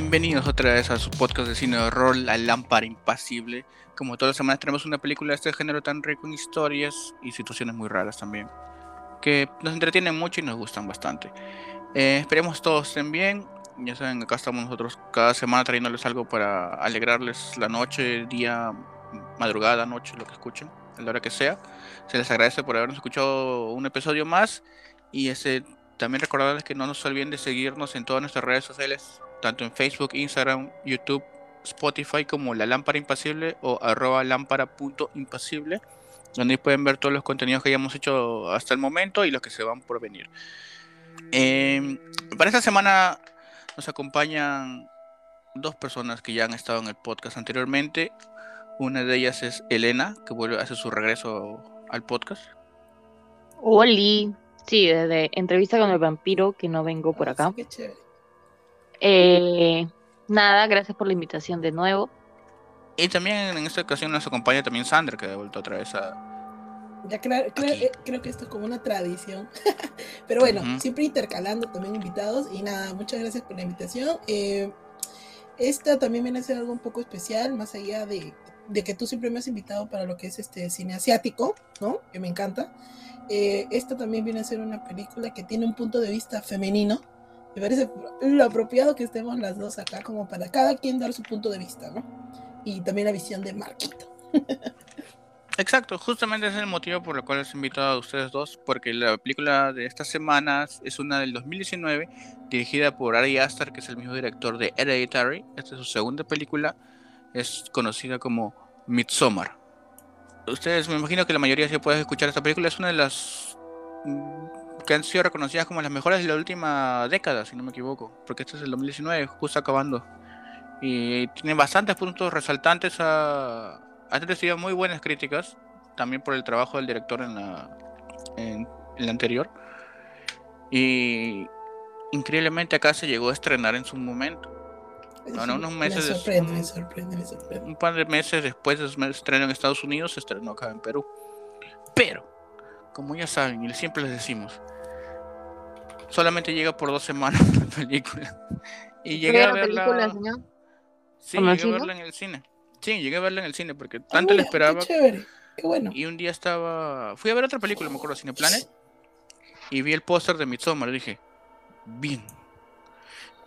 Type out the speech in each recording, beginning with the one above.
Bienvenidos otra vez a su podcast de cine de horror, La Lámpara Impasible. Como todas las semanas tenemos una película de este género tan rico en historias y situaciones muy raras también, que nos entretienen mucho y nos gustan bastante. Eh, esperemos todos estén bien. Ya saben, acá estamos nosotros cada semana trayéndoles algo para alegrarles la noche, día, madrugada, noche, lo que escuchen, a la hora que sea. Se les agradece por habernos escuchado un episodio más y ese, también recordarles que no nos olviden de seguirnos en todas nuestras redes sociales, tanto en Facebook, Instagram, YouTube, Spotify como La Lámpara Impasible o arroba lámpara.impasible, donde pueden ver todos los contenidos que hayamos hecho hasta el momento y los que se van por venir. Eh, para esta semana nos acompañan dos personas que ya han estado en el podcast anteriormente. Una de ellas es Elena, que vuelve a hacer su regreso al podcast. Oli, sí, desde entrevista con el vampiro, que no vengo por acá. Qué chévere. Eh, nada, gracias por la invitación de nuevo. Y también en esta ocasión nos acompaña también Sandra, que ha vuelto otra vez a... Ya creo, eh, creo que esto es como una tradición. Pero bueno, siempre intercalando también invitados. Y nada, muchas gracias por la invitación. Eh, esta también viene a ser algo un poco especial, más allá de, de que tú siempre me has invitado para lo que es este cine asiático, ¿no? Que me encanta. Eh, esta también viene a ser una película que tiene un punto de vista femenino. Me parece lo apropiado que estemos las dos acá, como para cada quien dar su punto de vista, ¿no? Y también la visión de Marquito. Exacto, justamente es el motivo por el cual les he invitado a ustedes dos, porque la película de estas semanas es una del 2019, dirigida por Ari Aster, que es el mismo director de Hereditary. Esta es su segunda película, es conocida como Midsommar. Ustedes, me imagino que la mayoría si pueden escuchar esta película, es una de las que han sido reconocidas como las mejores de la última década, si no me equivoco, porque este es el 2019, justo acabando. Y tiene bastantes puntos resaltantes a, ha recibido muy buenas críticas, también por el trabajo del director en la, en, en la anterior. Y increíblemente acá se llegó a estrenar en su momento. Bueno, unos meses Me de- sorprende, me sorprende, me sorprende. Un par de meses después de su estreno en Estados Unidos, se estrenó acá en Perú. Pero, como ya saben, y siempre les decimos, solamente llega por dos semanas la película. Y llegué a ¿Qué verla. película, señor? Sí, ¿Como llegué a verla en el cine. Sí, llegué a verla en el cine porque Ah, tanto mira, esperaba. Qué chévere, qué bueno. Y un día estaba. Fui a ver otra película, me acuerdo, Cineplanet. Y vi el póster de Midsommar. y Dije, bien.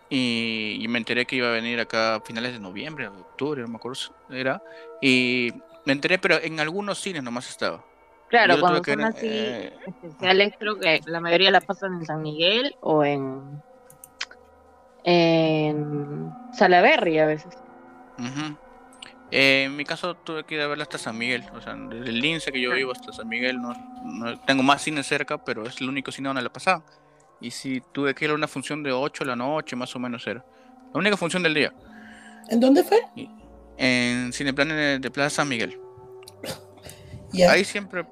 Y, y me enteré que iba a venir acá a finales de noviembre, octubre, no me acuerdo. Era. Y me enteré, pero en algunos cines nomás estaba. Claro, Yo cuando son así eh, especiales, creo que la mayoría la pasan en San Miguel o en, en Salaberry a veces. Eh, en mi caso tuve que ir a verla hasta San Miguel. O sea, desde el Lince que yo vivo hasta San Miguel. No, no- tengo más cine cerca, pero es el único cine donde la pasaban. Y sí, tuve que ir a una función de 8 de la noche, más o menos era. La única función del día. ¿En dónde fue? En Cineplan de, de Plaza San Miguel. Ahí siempre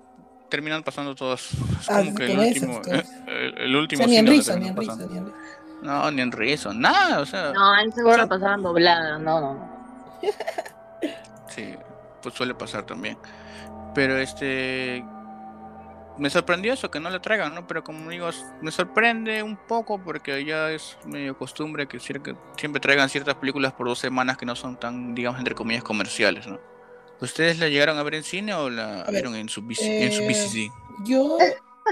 terminan pasando todos. Es Ah, como que el último, el, el O último sea, ni en risa, ni en ni risa. No, ni en risa, nada, o sea, No, ahí seguro la pasaban doblada. No, no, no. sí, pues suele pasar también. Pero este me sorprendió eso que no le traigan, ¿no? Pero como digo, me sorprende un poco porque ya es medio costumbre que siempre traigan ciertas películas por dos semanas que no son tan, digamos, entre comillas, comerciales, ¿no? ¿Ustedes la llegaron a ver en cine o la ver, vieron en su, bici- en su eh, VCD? Yo,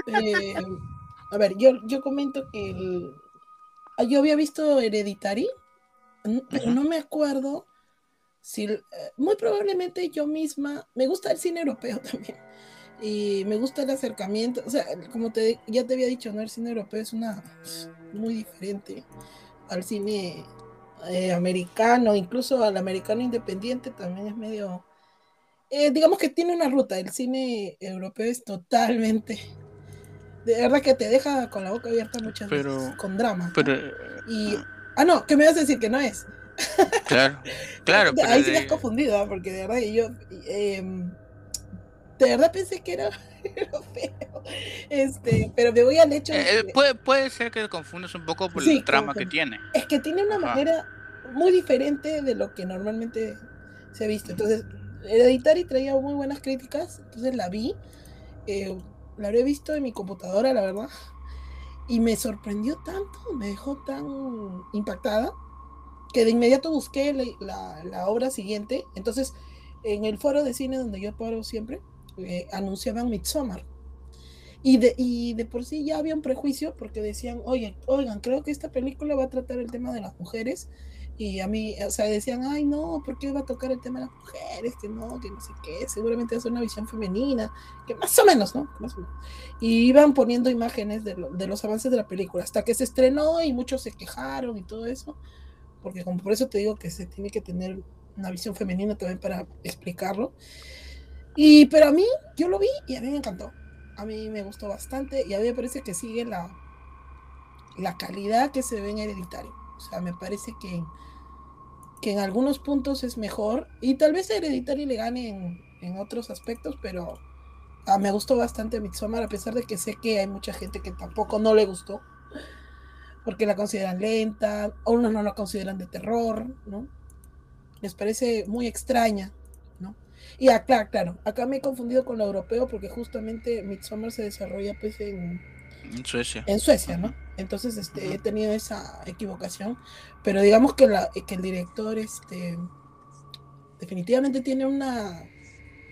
eh, a ver, yo, yo comento que el, ah, yo había visto Hereditary, pero no me acuerdo si, eh, muy probablemente yo misma, me gusta el cine europeo también, y me gusta el acercamiento, o sea, como te, ya te había dicho, ¿no? El cine europeo es una, muy diferente al cine eh, americano, incluso al americano independiente también es medio, eh, digamos que tiene una ruta, el cine europeo es totalmente, de verdad que te deja con la boca abierta muchas Pero- veces, con drama. Pero, eh, Y, ah, no, ¿qué me vas a decir que no es? claro, claro, pero Ahí sí me has confundido, ¿ah? porque de verdad que yo, em, de verdad pensé que era europeo, este, pero me voy al hecho de eh, que- puede, puede ser que te confundas un poco por Sí, el trama que que- tiene. es que tiene una Ajá. manera muy diferente de lo que normalmente se ha visto. Entonces, Hereditary traía muy buenas críticas, entonces la vi, eh, la habré visto en mi computadora, la verdad, y me sorprendió tanto, me dejó tan impactada que de inmediato busqué la, la- la obra siguiente. Entonces, en el foro de cine donde yo paro siempre, eh, anunciaban Midsommar. Y de, y de por sí ya había un prejuicio porque decían, oye, oigan, creo que esta película va a tratar el tema de las mujeres. Y a mí, o sea, decían, ay, no, ¿por qué va a tocar el tema de las mujeres? Que no, que no sé qué, seguramente ser una visión femenina, que más o menos, ¿no? Más o menos. Y iban poniendo imágenes de, lo- de los avances de la película, hasta que se estrenó y muchos se quejaron y todo eso, porque como por eso te digo que se tiene que tener una visión femenina también para explicarlo. Y, pero a mí, yo lo vi y a mí me encantó. A mí me gustó bastante y a mí me parece que sigue la, la calidad que se ve en Hereditario. O sea, me parece que, que en algunos puntos es mejor y tal vez Hereditario le gane en, en otros aspectos, pero ah, me gustó bastante Midsommar, a pesar de que sé que hay mucha gente que tampoco no le gustó, porque la consideran lenta, o no la consideran de terror, ¿no? Les parece muy extraña, ¿no? Y claro, claro, acá me he confundido con lo europeo porque justamente Midsommar se desarrolla pues en, En Suecia. en Suecia, ¿no? Entonces este, he tenido esa equivocación, pero digamos que, la, que el director este, definitivamente tiene una,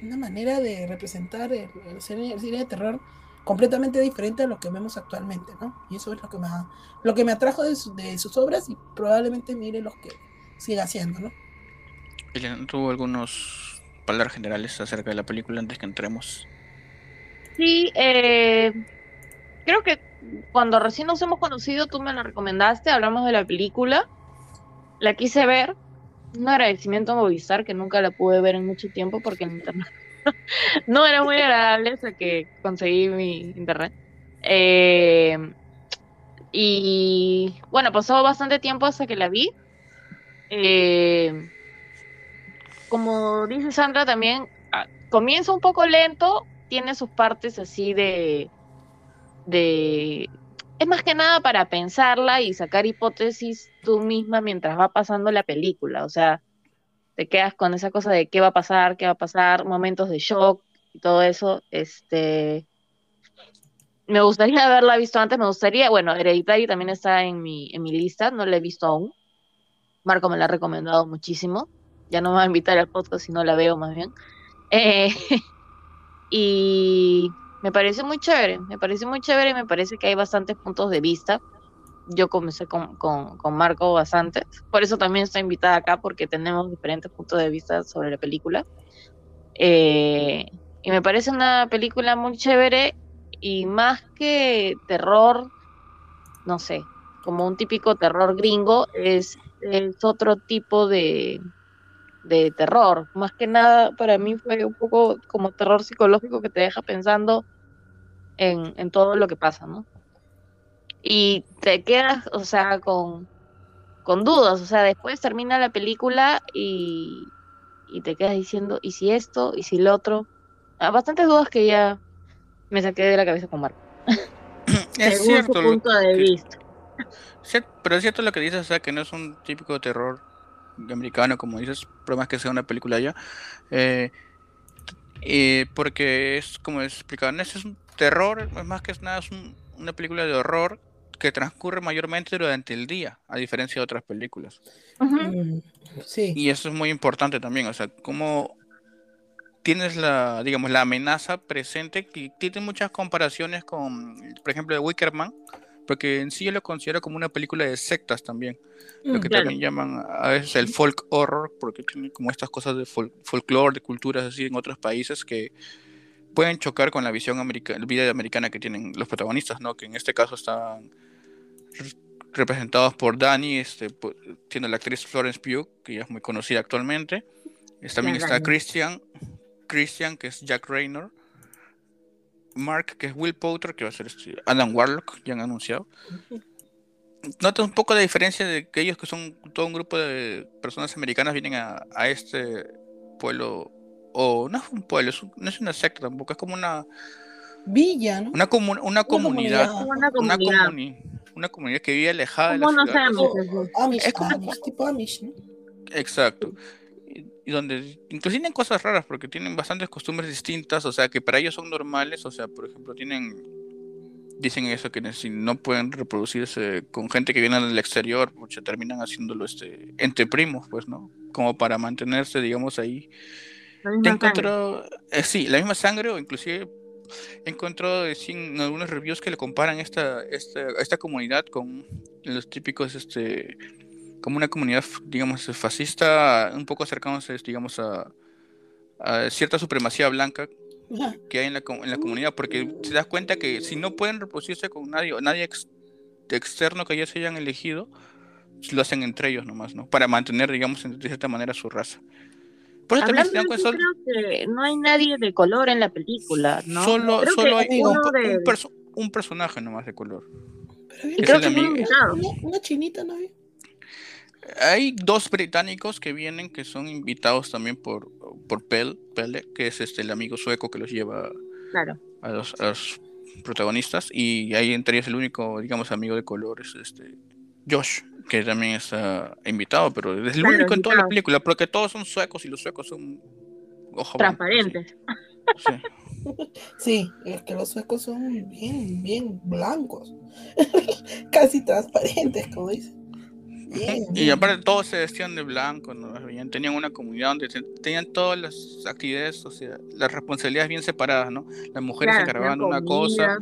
una manera de representar el, el cine, el cine de terror completamente diferente a lo que vemos actualmente, ¿no? Y eso es lo que me, ha- lo que me atrajo de, su- de sus obras y probablemente mire los que siga haciendo, ¿no? ¿Tuvo algunos palabras generales acerca de la película antes que entremos? Sí, eh, creo que cuando recién nos hemos conocido, tú me la recomendaste, hablamos de la película, la quise ver, un agradecimiento a Movistar, que nunca la pude ver en mucho tiempo porque el internet no era muy agradable hasta que conseguí mi internet. Eh, y bueno, pasó bastante tiempo hasta que la vi. Eh, como dice Sandra también, ah, comienza un poco lento, tiene sus partes así de, de... Es más que nada para pensarla y sacar hipótesis tú misma mientras va pasando la película. O sea, te quedas con esa cosa de qué va a pasar, qué va a pasar, momentos de shock y todo eso. Este, me gustaría haberla visto antes, me gustaría, bueno, Hereditary también está en mi, en mi lista, no la he visto aún. Marco me la ha recomendado muchísimo. Ya no me va a invitar al podcast si no la veo más bien. Eh, y me parece muy chévere, me parece muy chévere y me parece que hay bastantes puntos de vista. Yo comencé con, con, con Marco bastante, por eso también está invitada acá porque tenemos diferentes puntos de vista sobre la película. Eh, y me parece una película muy chévere y más que terror, no sé, como un típico terror gringo, es, es otro tipo de, de terror. Más que nada, para mí fue un poco como terror psicológico que te deja pensando en, en todo lo que pasa, ¿no? Y te quedas, o sea, con, con dudas, o sea, después termina la película y, y te quedas diciendo, ¿y si esto? ¿Y si lo otro? Ah, bastantes dudas que ya me saqué de la cabeza con Marco. Es cierto, su lo punto de que- vista. pero es cierto lo que dices, o sea, que no es un típico terror americano, como dices, por más que sea una película ya. Eh, eh, porque es como explicaban, ese es un terror, es más que nada es un- una película de horror que transcurre mayormente durante el día, a diferencia de otras películas. Mm, sí. Y eso es muy importante también, o sea, cómo tienes la, digamos, la amenaza presente, que tiene muchas comparaciones con, por ejemplo, de Wickerman, porque en sí yo lo considero como una película de sectas también, lo Mm, que claro. también llaman a veces el folk horror, porque tiene como estas cosas de fol- folclore, de culturas así en otros países que pueden chocar con la visión americana, vida americana que tienen los protagonistas, ¿no? Que en este caso están re- representados por Dani, este, pu- tiene la actriz Florence Pugh, que ya es muy conocida actualmente. También está. Christian, Christian, que es Jack Raynor. Mark, que es Will Poulter, que va a ser este, Adam Warlock, ya han anunciado. Nota un poco la diferencia de que ellos, que son todo un grupo de personas americanas, vienen a, a este pueblo, o no es un pueblo, es un- no es una secta tampoco, es como una, Villa, ¿no? una, comu- una comunidad, comunidad. Una comunidad. comuni- una comunidad que vive alejada de la ¿Cómo no ciudad. sabemos? O Amish, Es como- Amish, tipo Amish, ¿no? Exacto. Y, donde incluso tienen cosas raras porque tienen bastantes costumbres distintas, o sea, que para ellos son normales, o sea, por ejemplo, tienen dicen eso, que si no pueden reproducirse con gente que viene del exterior, pues terminan haciéndolo este, entre primos, pues, ¿no? Como para mantenerse, digamos, ahí. Te encontró, eh, sí, la misma sangre o inclusive encontró en algunos reviews que le comparan esta, esta, esta comunidad con los típicos, este, como una comunidad, digamos, fascista, un poco cercanos, digamos, a, a cierta supremacía blanca que hay en la, en la comunidad, porque te das cuenta que si no pueden reproducirse con nadie, nadie externo que ellos hayan elegido, lo hacen entre ellos nomás, ¿no? Para mantener, digamos, de cierta manera su raza. Por eso también creo que no hay nadie de color en la película, ¿no? Solo, solo hay un, un, personaje nomás de color. Pero una, chinita, ¿no? Hay dos británicos que vienen que son invitados también por, por Pelle, que es este el amigo sueco que los lleva a, los, protagonistas. Y ahí entre ellos el único, digamos, amigo de colores, este Josh, que también está invitado, pero es el único en toda la película, porque todos son suecos y los suecos son ojo transparentes. Sí. es que los suecos son bien, bien blancos, casi transparentes, como dicen. Y aparte todos se vestían de blanco, ¿no? tenían una comunidad donde tenían todas las actividades, o sea, las responsabilidades bien separadas, ¿no? Las mujeres se encargaban de una cosa.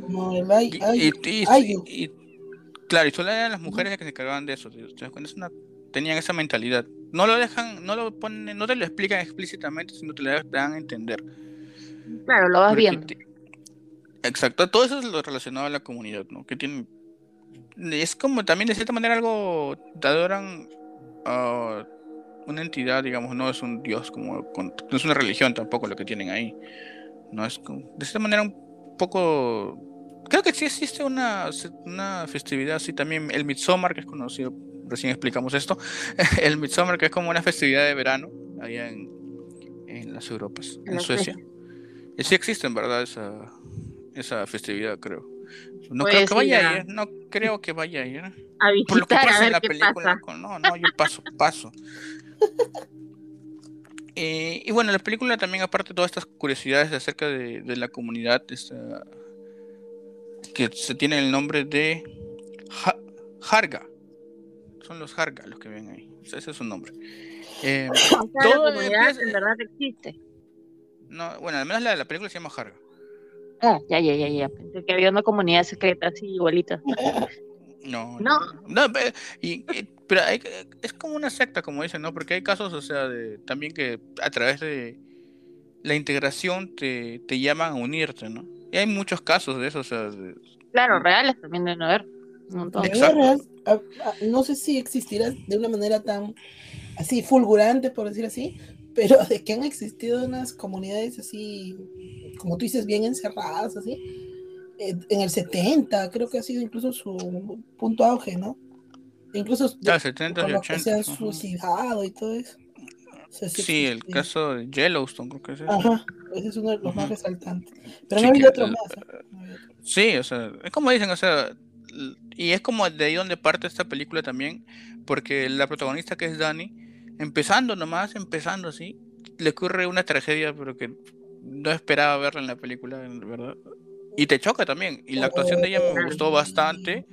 y, claro, y solo eran las mujeres las que se encargaban de eso. tenían esa mentalidad. No lo dejan, no lo ponen, no te lo explican explícitamente, sino te lo dan a entender. Claro, lo vas viendo. Exacto, todo eso es lo relacionado a la comunidad, ¿no? Que tienen es como también de cierta manera algo te adoran a una entidad, digamos, no es un dios como no es una religión tampoco lo que tienen ahí. No es de cierta manera un poco creo que sí existe una, una festividad así también el Midsommar que es conocido, recién explicamos esto. el Midsommar que es como una festividad de verano allá en, en las Europas, en, Suecia. Y sí existe en verdad esa esa festividad, creo. No creo que vaya a ir, no creo que vaya a ir. Por lo que pasa en la película. No, no, yo paso, paso. Eh, y bueno, la película también, aparte de todas estas curiosidades acerca de, de la comunidad, que se tiene el nombre de Harga. Son los Harga los que ven ahí. ese es su nombre. Eh, la comunidad en verdad existe. No, bueno, al menos la, la película se llama Harga. Ah, ya, ya, ya, ya. Pensé que había una comunidad secreta así igualita. No, no, no, pero es como una secta, como dicen, ¿no? Porque hay casos, o sea, de, también que a través de la integración te, te llaman a unirte, ¿no? Y hay muchos casos de eso, o sea. claro, reales también deben haber. no sé si existirá de una manera tan así fulgurante, por decir así, pero de que han existido unas comunidades así, como tú dices, bien encerradas, así, en el 70, creo que ha sido incluso su punto auge, ¿no? Incluso ah, 70 y 80, se han suicidado y todo eso. sí, el caso de Yellowstone, creo que es. Ajá, ese es uno de los más resaltantes. Pero no hay otro más. ¿eh? Sí, o sea, es como dicen, o sea, y es como de ahí donde parte esta película también, porque la protagonista que es Dani, empezando nomás, empezando así, le ocurre una tragedia, pero que no esperaba verla en la película, ¿verdad? Y te choca también. Y la actuación de ella me gustó bastante,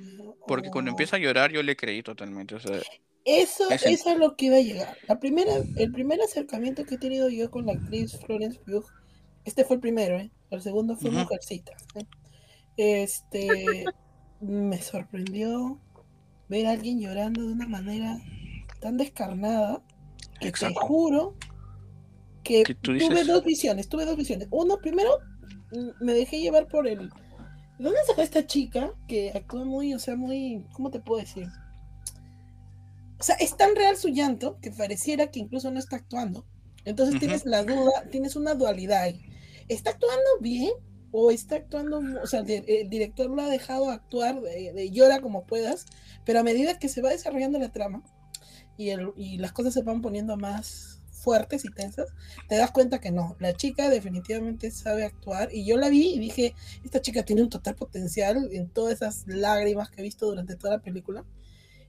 porque cuando empieza a llorar yo le creí totalmente. O sea, eso, es eso es lo que iba a llegar. La primera, el primer acercamiento que he tenido yo con la actriz Florence Pugh, este fue el primero, ¿eh? El segundo fue Mujercita. ¿eh? Este, me sorprendió ver a alguien llorando de una manera tan descarnada que te juro que tuve dos visiones, tuve dos visiones. Uno, primero, mm, me dejé llevar por el... ¿Dónde fue esta chica que actúa muy, o sea, muy... ¿Cómo te puedo decir? O sea, es tan real su llanto que pareciera que incluso no está actuando. Entonces tienes la duda, tienes una dualidad ahí. ¿Está actuando bien? ¿O está actuando, o sea, el, director lo ha dejado actuar de llora como puedas, pero a medida que se va desarrollando la trama, y, las cosas se van poniendo más fuertes y tensas, te das cuenta que no, la chica definitivamente sabe actuar y yo la vi y dije, esta chica tiene un total potencial en todas esas lágrimas que he visto durante toda la película.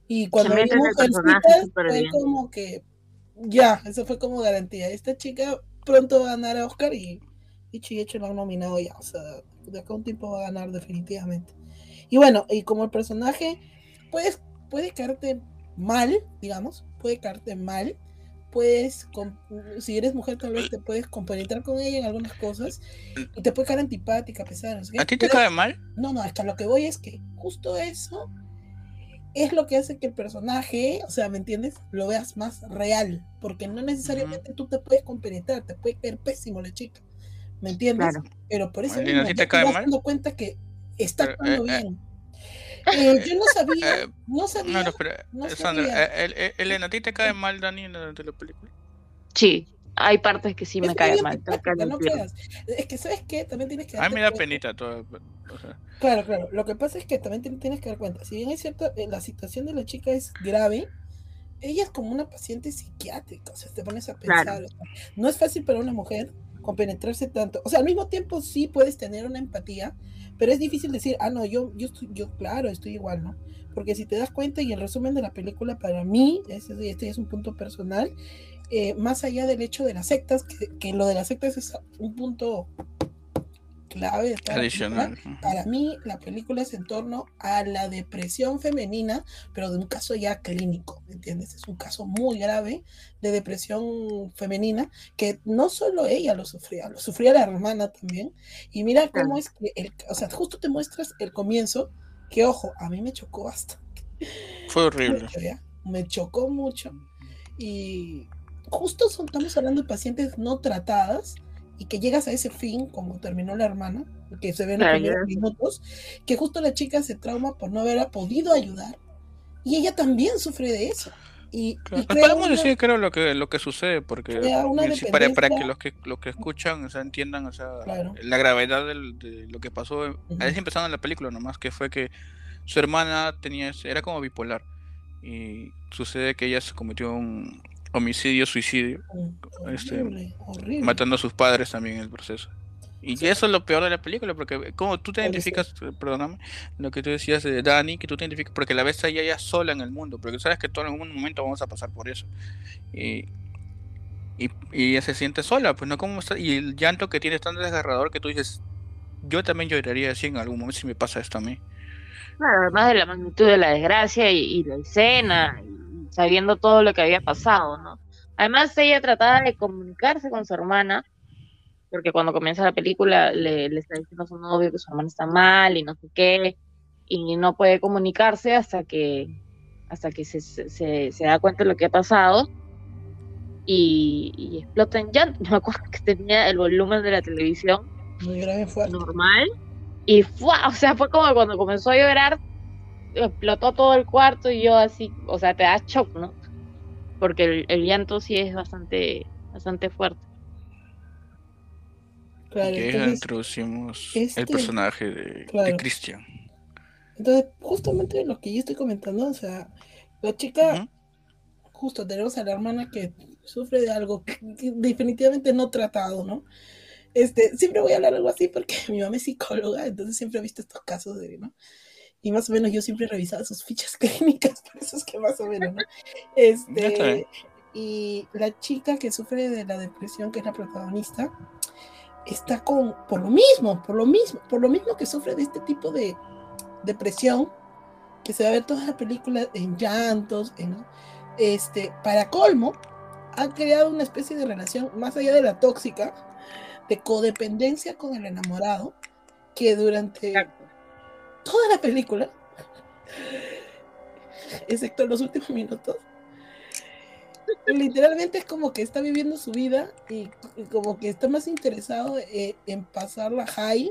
Y cuando vi fue como que, ya, eso fue como garantía. Esta chica pronto va a ganar a Oscar y, y hecho lo han nominado ya, o sea, de acá un tiempo va a ganar definitivamente. Y bueno, y como el personaje, puedes, puede caerte mal, digamos, puede caerte mal, puedes, si eres mujer tal vez te puedes compenetrar con ella en algunas cosas y te puede caer antipática, pesada. ¿A ti te cae mal? No, no, hasta lo que voy es que justo eso es lo que hace que el personaje, o sea, ¿me entiendes? Lo veas más real, porque no necesariamente tú te puedes compenetrar, te puede caer pésimo la chica, ¿me entiendes? Pero por eso mismo, te cae mal? dando cuenta que está actuando eh, eh, bien. Eh, yo no sabía, no sabía. No, pero, no Sandra, Elena, ¿a ti te cae mal Dani de la película? Sí, hay partes que sí me caen mal. no es que, ¿sabes qué? También tienes que. A mí me da penita todo. Claro, claro. Lo que pasa es que también tienes que dar cuenta. Si bien es cierto, eh, la situación de la chica es grave, ella es como una paciente psiquiátrica. O sea, te pones a pensar. no es fácil para una mujer compenetrarse tanto. O sea, al mismo tiempo sí puedes tener una empatía, pero es difícil decir, ah, no, yo, yo, estoy, yo claro, estoy igual, ¿no? Porque si te das cuenta, y el resumen de la película para mí, este, este es un punto personal, eh, más allá del hecho de las sectas, que, lo de las sectas es un punto clave Adicional. Para mí, la película es en torno a la depresión femenina, pero de un caso ya clínico, ¿me entiendes? Es un caso muy grave de depresión femenina, que no solo ella lo sufría, lo sufría la hermana también. Y mira cómo es que, o sea, justo te muestras el comienzo, que ojo, a mí me chocó bastante. Fue horrible. me chocó mucho. Y justo estamos hablando de pacientes no tratadas y que llegas a ese fin, como terminó la hermana, que se ve en los primeros minutos, que justo la chica se trauma por no haber podido ayudar y ella también sufre de eso. Y, podemos decir creo lo que lo que sucede porque para, para, que los que los que escuchan o sea, entiendan o sea, la gravedad de lo que pasó uh -huh. empezando en la película nomás que fue que su hermana tenía era como bipolar y sucede que ella se cometió un, homicidio, suicidio, mm, este, matando a sus padres también en el proceso. Y eso es lo peor de la película, porque como tú te identificas, perdóname, lo que tú decías de Dani, que tú te identificas porque la ves ahí ella sola en el mundo, porque sabes que todo en algún momento vamos a pasar por eso. Y, y, ella se siente sola, pues no como está, y el llanto que tiene es tan desgarrador que tú dices, yo también lloraría así en algún momento si me pasa esto a mí. Claro, además de la magnitud de la desgracia y, y la escena, sabiendo todo lo que había pasado, ¿no? Además, ella trataba de comunicarse con su hermana, porque cuando comienza la película le, está diciendo a su novio que su hermana está mal y no sé qué, y no puede comunicarse hasta que hasta que se, se, se da cuenta de lo que ha pasado y, y, explota en llanto. Me acuerdo que tenía el volumen de la televisión muy grave normal y fue, o sea, fue como cuando comenzó a llorar, explotó todo el cuarto y yo así, o sea, te da shock, ¿no? Porque el, llanto sí es bastante, bastante fuerte. Claro, introducimos el este, personaje de, Christian. Entonces, justamente lo que yo estoy comentando, o sea, la chica, justo tenemos a la hermana que sufre de algo definitivamente no tratado, ¿no? Este, siempre voy a hablar algo así porque mi mamá es psicóloga, entonces siempre he visto estos casos de, ¿no? Y más o menos yo siempre he revisado sus fichas clínicas, por eso es que más o menos, ¿no? Este, y la chica que sufre de la depresión, que es la protagonista, está con, por lo mismo, por lo mismo, por lo mismo que sufre de este tipo de depresión, que se va a ver toda la película en llantos, en, este, para colmo, ha creado una especie de relación más allá de la tóxica, de codependencia con el enamorado, que durante toda la película, excepto los últimos minutos, literalmente es como que está viviendo su vida y, como que está más interesado eh, en pasarla high,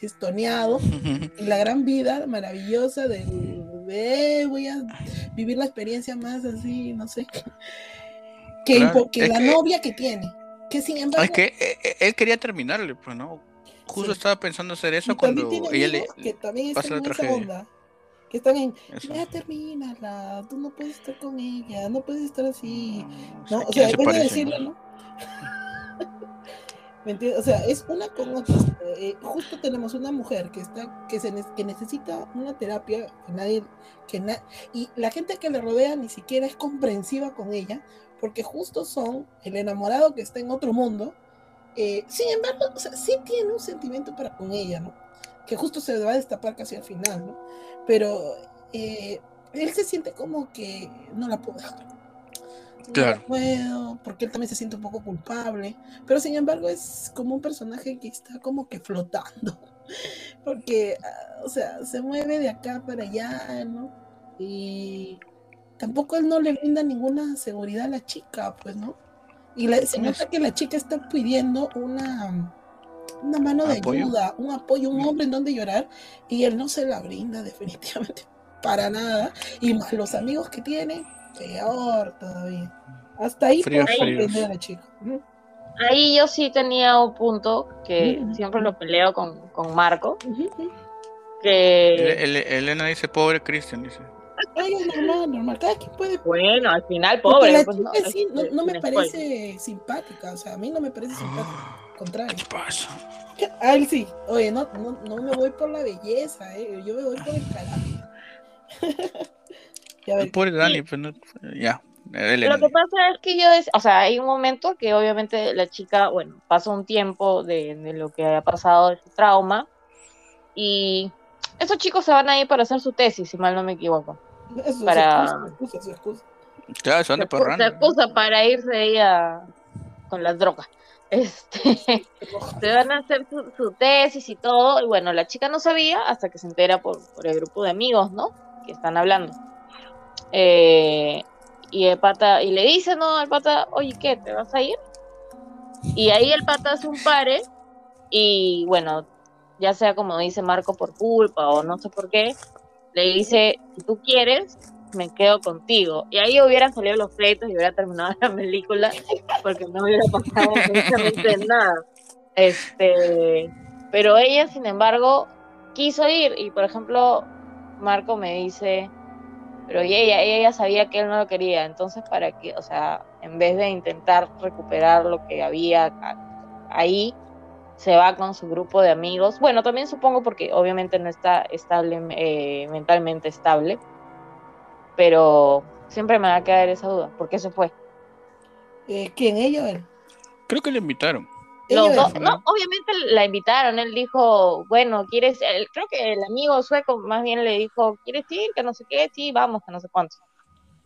estoneado, en la gran vida maravillosa de, voy a vivir la experiencia más así, no sé, que, la novia que tiene. Que sin embargo. Es que eh, eh, él quería terminarle, pues, ¿no? Justo estaba pensando hacer eso cuando ella le que también pasa la tragedia. que están en, ya termínala, tú no puedes estar con ella, no puedes estar así. ¿no? O sea, depende de decirlo, ¿no? ¿Me entiendes? O sea, es una con otra. Eh, justo tenemos una mujer que está, que se que necesita una terapia que nadie, que na y la gente que le rodea ni siquiera es comprensiva con ella, porque justo son el enamorado que está en otro mundo eh, sin embargo, o sea, sí tiene un sentimiento para con ella, ¿no? que justo se va a destapar casi al final, ¿no? Pero eh, él se siente como que no la puedo dejar. Claro. No puedo, porque él también se siente un poco culpable, pero sin embargo es como un personaje que está como que flotando, porque, ah, o sea, se mueve de acá para allá, ¿no? Y tampoco él no le brinda ninguna seguridad a la chica, pues, ¿no? Y la, se nota que la chica está pidiendo una, una mano de Apoyo. ayuda, un apoyo, un hombre en donde llorar, y él no se la brinda definitivamente para nada. Y más los amigos que tiene, peor todavía. Hasta ahí Fríos, puedo a la chica. Ahí yo sí tenía un punto que Ujú. siempre lo peleo con, con Marco, que El- el- Elena dice, pobre Christian, dice. Es normal, normal. Cada quien puede. bueno, al final Porque pobre. la pues, chica ¿no? sí, no, no me sin spoiler. parece simpática. O sea, a mí no me parece simpática. Al contrario. ¿Qué pasa? A él sí. Oye, no, no, no me voy por la belleza, ¿eh? Yo me voy por el carácter. ya El pobre Dani, pues no. Ya. Lo Elena. que pasa es que yo, o sea, hay un momento que obviamente la chica, bueno, pasa un tiempo de, de lo que ha pasado, de su trauma, y esos chicos se van a ir para hacer su tesis, si mal no me equivoco. Eso para- es excusa, excusa. Claro, se de excusa para irse ahí a- con las drogas. Este, se van a hacer su, su tesis y todo, y bueno, la chica no sabía hasta que se entera por, por el grupo de amigos, ¿no? Que están hablando. Eh, y el pata, y le dice, ¿no? Al pata, oye, ¿qué? ¿Te vas a ir? Y ahí el pata hace un pare, y bueno, ya sea como dice Marco por culpa o no sé por qué, le dice, si tú quieres, me quedo contigo. Y ahí hubieran salido los pleitos y hubiera terminado la película, porque no hubiera pasado absolutamente nada. Este, pero ella, sin embargo, quiso ir. Y por ejemplo, Marco me dice, pero ella, ella ya sabía que él no lo quería. Entonces, ¿para qué? O sea, en vez de intentar recuperar lo que había ahí, se va con su grupo de amigos. Bueno, también supongo porque obviamente no está estable, eh, mentalmente estable. Pero siempre me va a quedar esa duda. ¿Por qué se fue? Eh, ¿Quién? ¿Ella o él? Creo que le invitaron. Los dos, no, obviamente la invitaron, él dijo, bueno, ¿quieres? él- creo que el amigo sueco más bien le dijo, ¿quieres ir? Que no sé qué, sí, vamos, que no sé cuánto.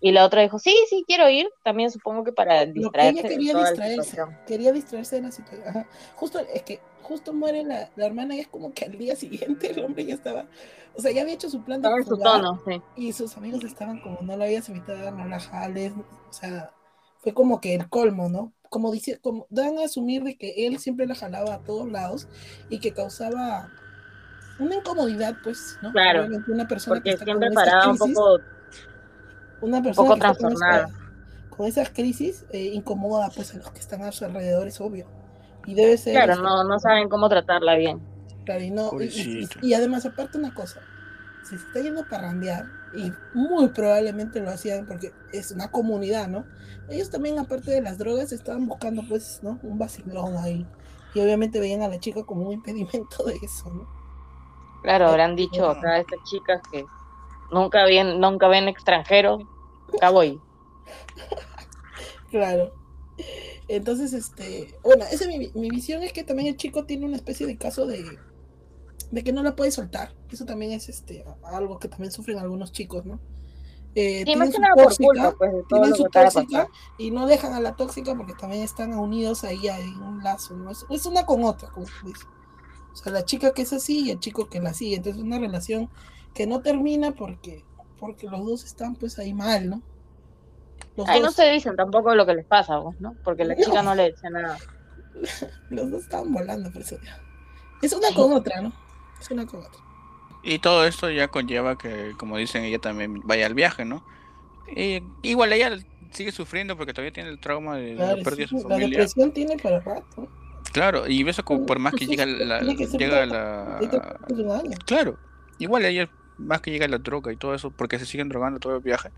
Y la otra dijo, sí, sí, quiero ir, también supongo que para Lo que distraerse. ella quería distraerse. Quería distraerse de la situación. Ajá. Justo, es que justo muere la, la hermana y es como que al día siguiente el hombre ya estaba. O sea, ya había hecho su plan de en su tono, sí. Y sus amigos estaban como, no la habías invitado, no la jales, o sea, fue como que el colmo, ¿no? Como dice, como dan a asumir de que él siempre la jalaba a todos lados y que causaba una incomodidad, pues, ¿no? Claro, una persona que Porque está siempre paraba un poco, una persona poco que está con, esas crisis eh, incomoda pues a los que están a su alrededor, es obvio. Y debe ser... claro, este, no, no saben cómo tratarla bien. Claro, y, no, y- y- Pobrecita. y además, aparte una cosa, si se está yendo a parrandear, y muy probablemente lo hacían porque es una comunidad, ¿no? Ellos también, aparte de las drogas, estaban buscando, pues, ¿no? Un vacilón ahí. Y obviamente veían a la chica como un impedimento de eso, ¿no? Claro, Eh, habrán dicho acá estas chicas que nunca ven, nunca ven extranjeros, acá voy. Claro. Entonces, este, bueno, esa es mi, mi visión es que también el chico tiene una especie de caso de, de que no la puede soltar. Eso también es este algo que también sufren algunos chicos, ¿no? Eh, Sí, tienen más que su nada por tóxica, culpa, pues, tienen su tóxica y no dejan a la tóxica porque también están unidos ahí en un lazo, ¿no? Es, es una con otra, como dice. O sea, la chica que es así y el chico que la sigue. Entonces es una relación que no termina porque, porque los dos están pues ahí mal, ¿no? Los, Ahí no dos, se dicen tampoco lo que les pasa, pues, ¿no? Porque la No. chica no le decía nada. los dos estaban volando, por eso. Es una con otra, ¿no? Es una con otra. Y todo esto ya conlleva que, como dicen, ella también vaya al viaje, ¿no? Y igual ella sigue sufriendo porque todavía tiene el trauma de Claro, la pérdida de sí, su la familia. depresión tiene para rato. Claro, y eso como por más que llega sí, la, llega la... Claro, igual ella más que llega la droga y todo eso, porque se siguen drogando todo el viaje.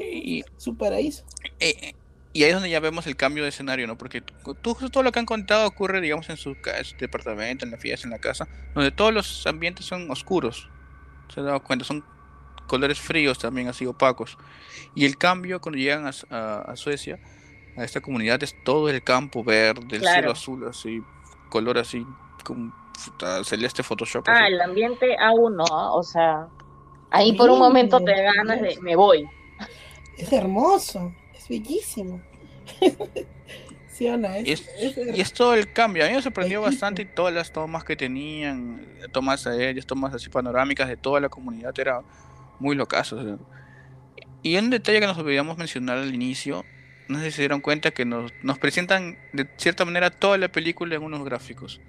Y, Su paraíso. eh, y ahí es donde ya vemos el cambio de escenario, ¿no? Porque tú, todo lo que han contado ocurre, digamos, en su, en su departamento, en la fiesta, en la casa, donde todos los ambientes son oscuros. Se han dado cuenta, son colores fríos también, así opacos. Y el cambio cuando llegan a, a- a Suecia, a esta comunidad, es todo el campo verde, el Claro. cielo azul, así, color así, como celeste Photoshop. Ah, así. el ambiente aún no, o sea, ahí por un momento te ganas de, me voy. Es hermoso, es bellísimo. ¿Sí o no? Es, Y es, es y es todo el cambio. A mí me sorprendió bastante y todas las tomas que tenían, tomas aéreas, tomas así panorámicas de toda la comunidad, era muy locazo. o sea. Y un detalle que nos olvidamos mencionar al inicio, no sé si se dieron cuenta que nos, nos presentan de cierta manera toda la película en unos gráficos.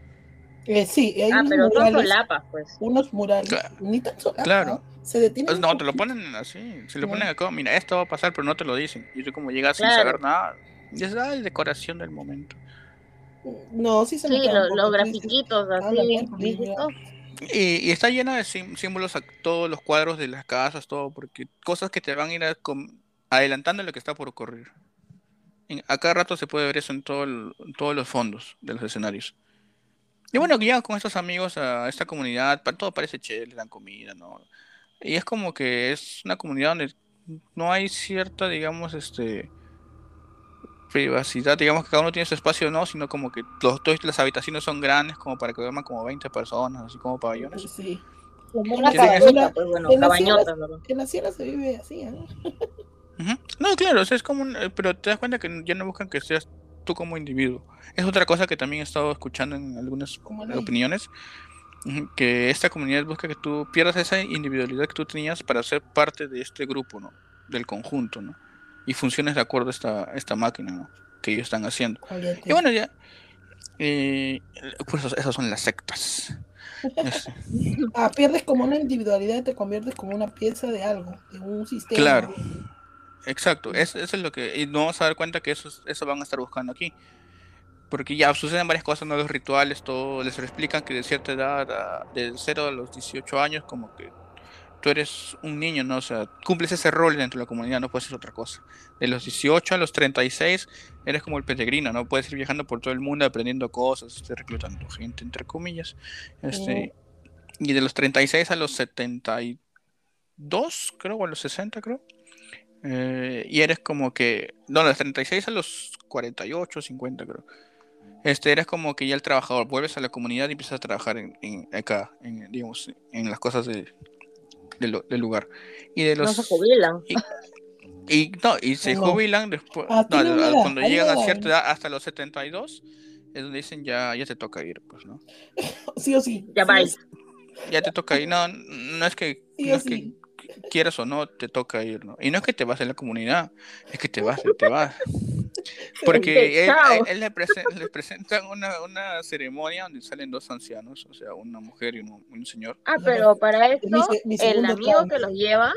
Eh, sí, hay Ah, unos pero son murales, solapas, pues. unos murales, Claro. ni tan solapas, Claro. ¿no? Se detienen. Pues no, te lo ponen así, se lo ponen acá, mira, esto va a pasar, pero no te lo dicen. Y tú como llegas sin saber nada, y es la decoración del momento. No, sí se Sí, lo- los grafiquitos ah, así. Y, y está llena de sim- símbolos a todos los cuadros de las casas, todo, porque cosas que te van a ir a adelantando lo que está por ocurrir. En- a cada rato se puede ver eso en, todo el- en todos los fondos de los escenarios. Y bueno, que llegan con estos amigos a esta comunidad, todo parece chévere, le dan comida, ¿no? Y es como que es una comunidad donde no hay cierta, digamos, este privacidad, digamos que cada uno tiene su espacio, no, sino como que los, todas las habitaciones son grandes como para que duerman como 20 personas, así como pabellones. Sí. Como una eso. pues bueno, En cabañota, la sierra se vive así, ¿eh? No, claro, o sea, es como un- eh, pero te das cuenta que ya no buscan que seas tú como individuo. Es otra cosa que también he estado escuchando en algunas opiniones, que esta comunidad busca que tú pierdas esa individualidad que tú tenías para ser parte de este grupo, ¿no? Del conjunto, ¿no? Y funciones de acuerdo a esta, esta máquina, ¿no? Que ellos están haciendo. Y bueno, ya. eh, pues esas- son las sectas. Este, Ah, pierdes como una individualidad y te conviertes como una pieza de algo, de un sistema. Claro. Exacto, es- eso es lo que. Y no vamos a dar cuenta que eso, es- eso van a estar buscando aquí. Porque ya suceden varias cosas, ¿no? Los rituales, todo. Les explican que de cierta edad, a- de 0 a los 18 años, como que tú eres un niño, ¿no? O sea, cumples ese rol dentro de la comunidad, no puedes ser otra cosa. De los 18 a los 36, eres como el peregrino, ¿no? Puedes ir viajando por todo el mundo aprendiendo cosas, este, reclutando gente, entre comillas. Este, Y de los 36 a los 72, creo, o a los 60, creo. Eh, y eres como que. No, de los 36 a los 48, 50, creo. Este, eres como que ya el trabajador. Vuelves a la comunidad y empiezas a trabajar en, en- acá, en, digamos, en las cosas de, de lo- del lugar. Y de No los. se jubilan. y, no, y se No. jubilan después. Ah, no, cuando llegan a cierta ¿no? edad, hasta los 72, es donde dicen ya, ya te toca ir, pues, ¿no? Sí o sí. Ya sí o va. sí, Ya te toca ir. No, no es que. sí no o es que sí. Quieras o no, te toca ir, ¿no? Y no es que te vas de la comunidad, es que te vas, te vas. Porque él, él- él le, presen- le presentan una, una ceremonia donde salen dos ancianos, o sea, una mujer y un, un señor. Ah, pero para Mi esto, se- mi el amigo trauma. que los lleva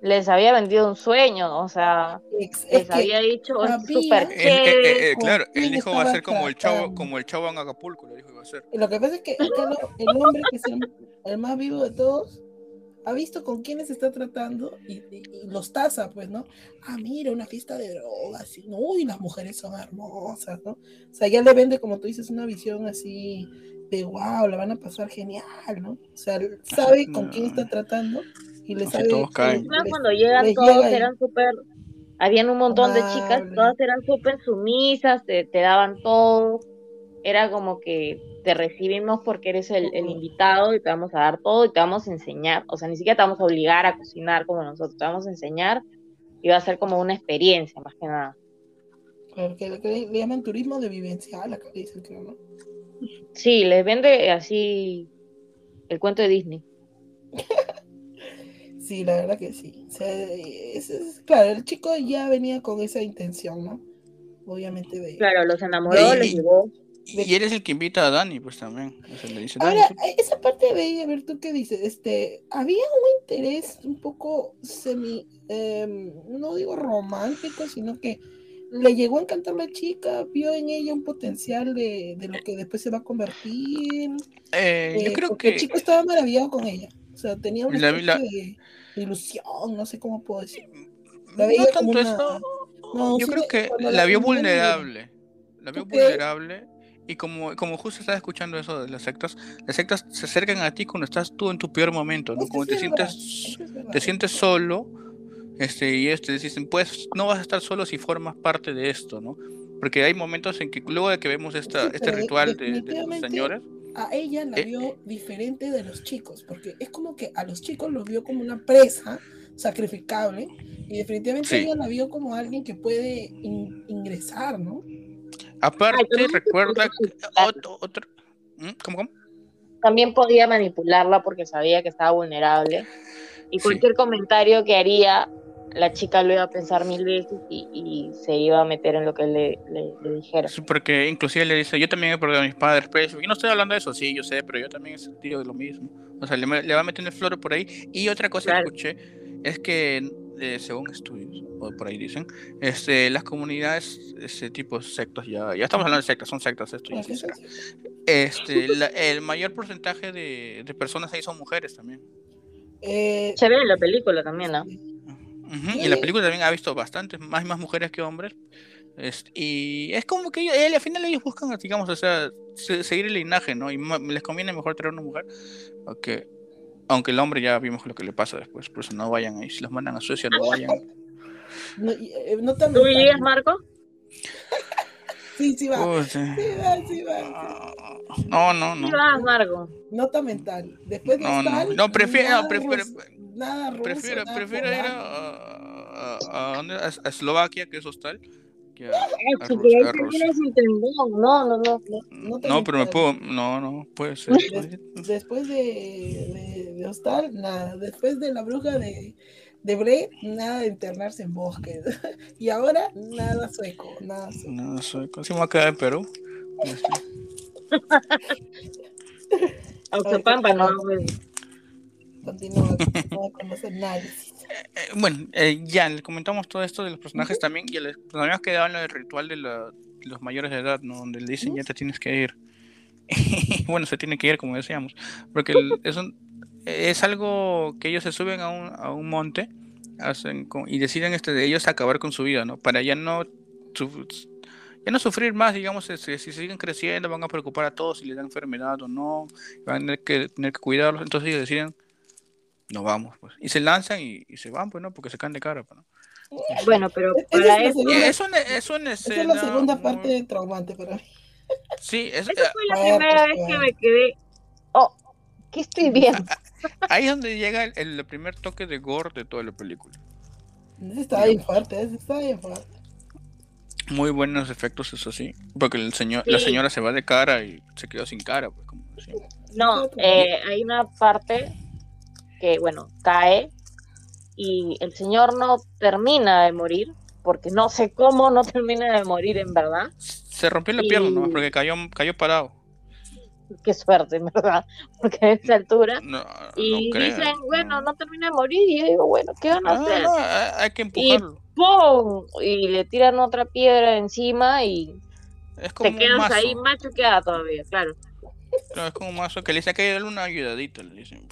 les había vendido un sueño, o sea, es les que había dicho, súper eh, eh, eh, claro, ¿con él dijo va a ser como el chavo, como el chavo en Acapulco, le dijo iba a ser. lo que pasa es que el hombre que es el, el más vivo de todos ha visto con quiénes se está tratando y, y- y los taza, pues, ¿no? Ah, mira, una fiesta de drogas, y, no, uy, las mujeres son hermosas, ¿no? O sea, ya le vende, como tú dices, una visión así de wow, la van a pasar genial, ¿no? O sea, sabe con quién está tratando y le sabe. todos caen. Les- cuando llegan les todos llega eran súper, habían un montón de chicas, todas eran súper sumisas, te, te daban todo, era como que te recibimos porque eres el, el invitado y te vamos a dar todo y te vamos a enseñar, o sea, ni siquiera te vamos a obligar a cocinar como nosotros, te vamos a enseñar y va a ser como una experiencia más que nada. Claro, que, que le llaman turismo de vivencial, acá dicen, creo, ¿no? Sí, les vende así el cuento de Disney. Sí, la verdad que sí. O sea, es- es- claro, el chico ya venía con esa intención, ¿no? Obviamente de... Claro, los enamoró, Y- les llevó. Y eres el que invita a Dani, pues también. O sea, le dice, Dani, Ahora, tú- esa parte de ella, a ver, ¿tú qué dices? Este, había un interés un poco semi, em, no digo romántico, sino que le llegó a encantar la chica, vio en ella un potencial de, de lo que después se va a convertir. eh, yo eh, creo que el chico estaba maravillado con ella. O sea, tenía una La- de, de ilusión, no sé cómo puedo decir. no La veía como tanto una- eso. No, yo sí creo que la la vio vulnerable. La vio vulnerable. Y como, como justo estaba escuchando eso de las sectas, las sectas se acercan a ti cuando estás tú en tu peor momento, ¿no? Sí te sientes, te sientes solo, este, y ellos te dicen, pues no vas a estar solo si formas parte de esto, ¿no? Porque hay momentos en que luego de que vemos esta, Sí, este ritual de, de los señores, a ella la Eh, vio diferente de los chicos, porque es como que a los chicos los vio como una presa sacrificable y definitivamente Sí. ella la vio como alguien que puede in- ingresar, ¿no? Aparte, Ay, recuerda otro, otro- ¿Mm? ¿Cómo, cómo? También podía manipularla porque sabía que estaba vulnerable. Y Sí. cualquier comentario que haría, la chica lo iba a pensar mil veces y, y se iba a meter en lo que le, le- le dijera. Sí, porque inclusive le dice, yo también he perdido a mis padres, pero yo no estoy hablando de eso, sí, yo sé, pero yo también he sentido lo mismo. O sea, le, le va metiendo el floro por ahí. Y otra cosa Claro. que escuché es que, eh, según estudios, o por ahí dicen, este, las comunidades, ese tipo de sectas, ya, ya estamos hablando de sectas, son sectas esto, ya Porque se es sabe. así. este, la- el mayor porcentaje de, de personas ahí son mujeres también. Eh, Se ve en la película también, ¿no? Ujú, Y en la película también ha visto bastantes, más y más mujeres que hombres. Este, y es como que ellos, al final ellos buscan, digamos, o sea, se- seguir el linaje, ¿no? Y les conviene mejor traer una mujer. Aunque, aunque el hombre ya vimos lo que le pasa después, por eso no vayan ahí. Si los mandan a Suecia, no vayan. no, y, eh, no tan ¿Tú irías, Marco? Sí, sí va. Uy, sí. Sí va, sí va. Ah, No, no, no. Sí vas, Marco. Nota mental. Después de No, no. No, prefiero- nada no, prefiero- ruso, nada ruso, Prefiero, nada prefiero ir a, a, a- a Eslovaquia, que es hostal, a, a. No, no, no. no. No te No, pero me puedo. No, no, puede ser. Des- después de, de, de Hostal, nada. Después de la bruja de, de Bre, nada de internarse en bosques. y ahora, nada sueco, nada sueco. No, soy. ¿Cómo va a quedar en Perú? Oxapampa, no. pues. Continúa, continúa con los análisis. eh, bueno, eh, ya le comentamos todo esto de los personajes también. Y les, nos habíamos quedado en el ritual de, la- los mayores de edad, ¿no? Donde le dicen ya te tienes que ir. Bueno, se tiene que ir, como decíamos. Porque el- es, un- es algo que ellos se suben a un, a un monte hacen con- y deciden este, de ellos acabar con su vida, ¿no? Para ya no, ya no sufrir más, digamos, si, si siguen creciendo, van a preocupar a todos si les da enfermedad o no, van a tener que, tener que cuidarlos. Entonces ellos deciden, nos vamos, pues. Y se lanzan y, y se van, pues, ¿no? Porque se caen de cara, pues, ¿no? Bueno, pero Esa para es la eso. Segunda, es una, es una esa es la segunda muy- parte traumante para mí. Sí, es, Esa fue la Fuerte, primera vez que me quedé. Oh, ¿qué estoy viendo? ahí es donde llega el, el primer toque de gore de toda la película. Ese Está bien fuerte, ese está bien fuerte. Muy buenos efectos, eso sí. Porque el señor, la señora se va de cara y se quedó sin cara, pues, como decíamos. No, eh, hay una parte que, bueno, cae y el señor no termina de morir, porque no sé cómo no termina de morir en verdad. Se rompió la pierna Y- nomás porque cayó, cayó parado. Qué suerte, en verdad, porque a esa altura. No, Y no dicen, bueno, no termina de morir. Y yo digo, bueno, ¿qué van a No, hacer? no, hay que empujarlo. ¡Pum! Y le tiran otra piedra encima y Es como te quedas ahí machuqueada todavía, claro. No, es como un mazo que le dice que darle una ayudadita, le dicen.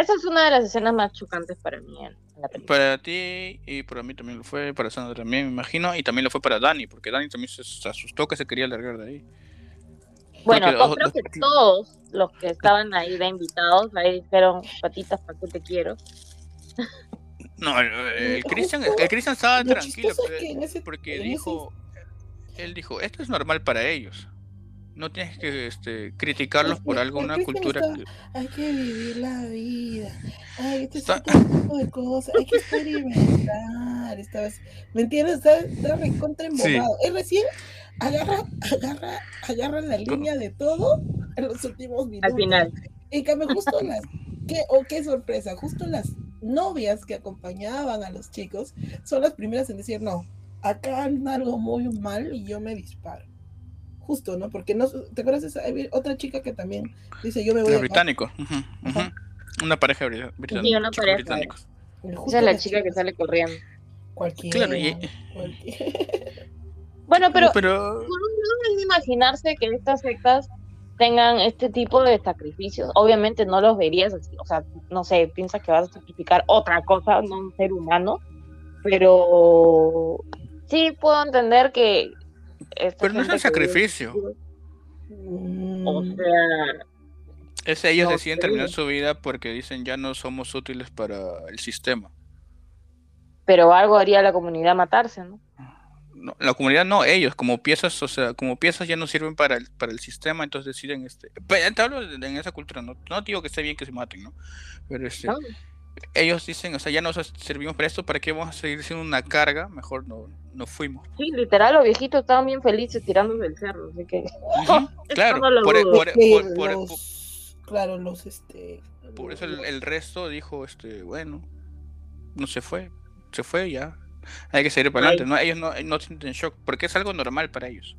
Esa es una de las escenas más chocantes para mí en, en la película. Para ti y para mí también lo fue, para Sandra también, me imagino, y también lo fue para Dani, porque Dani también se, se asustó que se quería largar de ahí. Bueno, to- los- creo los- que todos los que estaban ahí de invitados, ahí dijeron, patitas, ¿para qué te quiero? No, el, el Christian, el Christian estaba Lo tranquilo, porque- que porque dijo, él dijo, esto es normal para ellos. No tienes que este, criticarlos Es por que alguna cultura. está- que- Hay que vivir la vida. Ay, este es Está- otro tipo de cosas. Hay que experimentar. Esta vez. ¿Me entiendes? Está, está recontra Sí. embobado. Él recién agarra, agarra, agarra la línea de todo en los últimos minutos. Al final. En cambio, justo las. Qué, oh, qué sorpresa. Justo las novias que acompañaban a los chicos son las primeras en decir: No, acá anda algo muy mal y yo me disparo. Justo, ¿no? Porque no. ¿Te acuerdas de esa hay otra chica que también dice: Yo me voy a. Ajá. Una pareja bri- británica. Sí, una pareja. británicos. Esa es la chica que sale corriendo. Cualquiera. Claro, y- cualquiera. Bueno, pero Pero por un lado es de imaginarse que estas sectas tengan este tipo de sacrificios. Obviamente no los verías así, o sea, no sé, piensas que vas a sacrificar otra cosa, no un ser humano, pero sí puedo entender que... esta Pero no es el sacrificio. que- O sea, es ellos No deciden sé. terminar su vida porque dicen ya no somos útiles para el sistema. pero algo haría la comunidad matarse, ¿no? no, la comunidad no, ellos, como piezas, o sea, como piezas ya no sirven para el, para el sistema, entonces deciden este. Pero te hablo de- en esa cultura, no, no digo que esté bien que se maten, ¿no? Pero este, ¿no? Ellos dicen, o sea, ya nos servimos para esto, ¿para qué vamos a seguir siendo una carga? Mejor no, no fuimos. Sí, literal, los viejitos estaban bien felices tirándose del cerro, así que claro, no por, los- claro, los este. por eso el, el resto dijo, este, bueno, no se fue, se fue ya. Hay que seguir para adelante, ¿no? Ellos no, no sienten shock, porque es algo normal para ellos.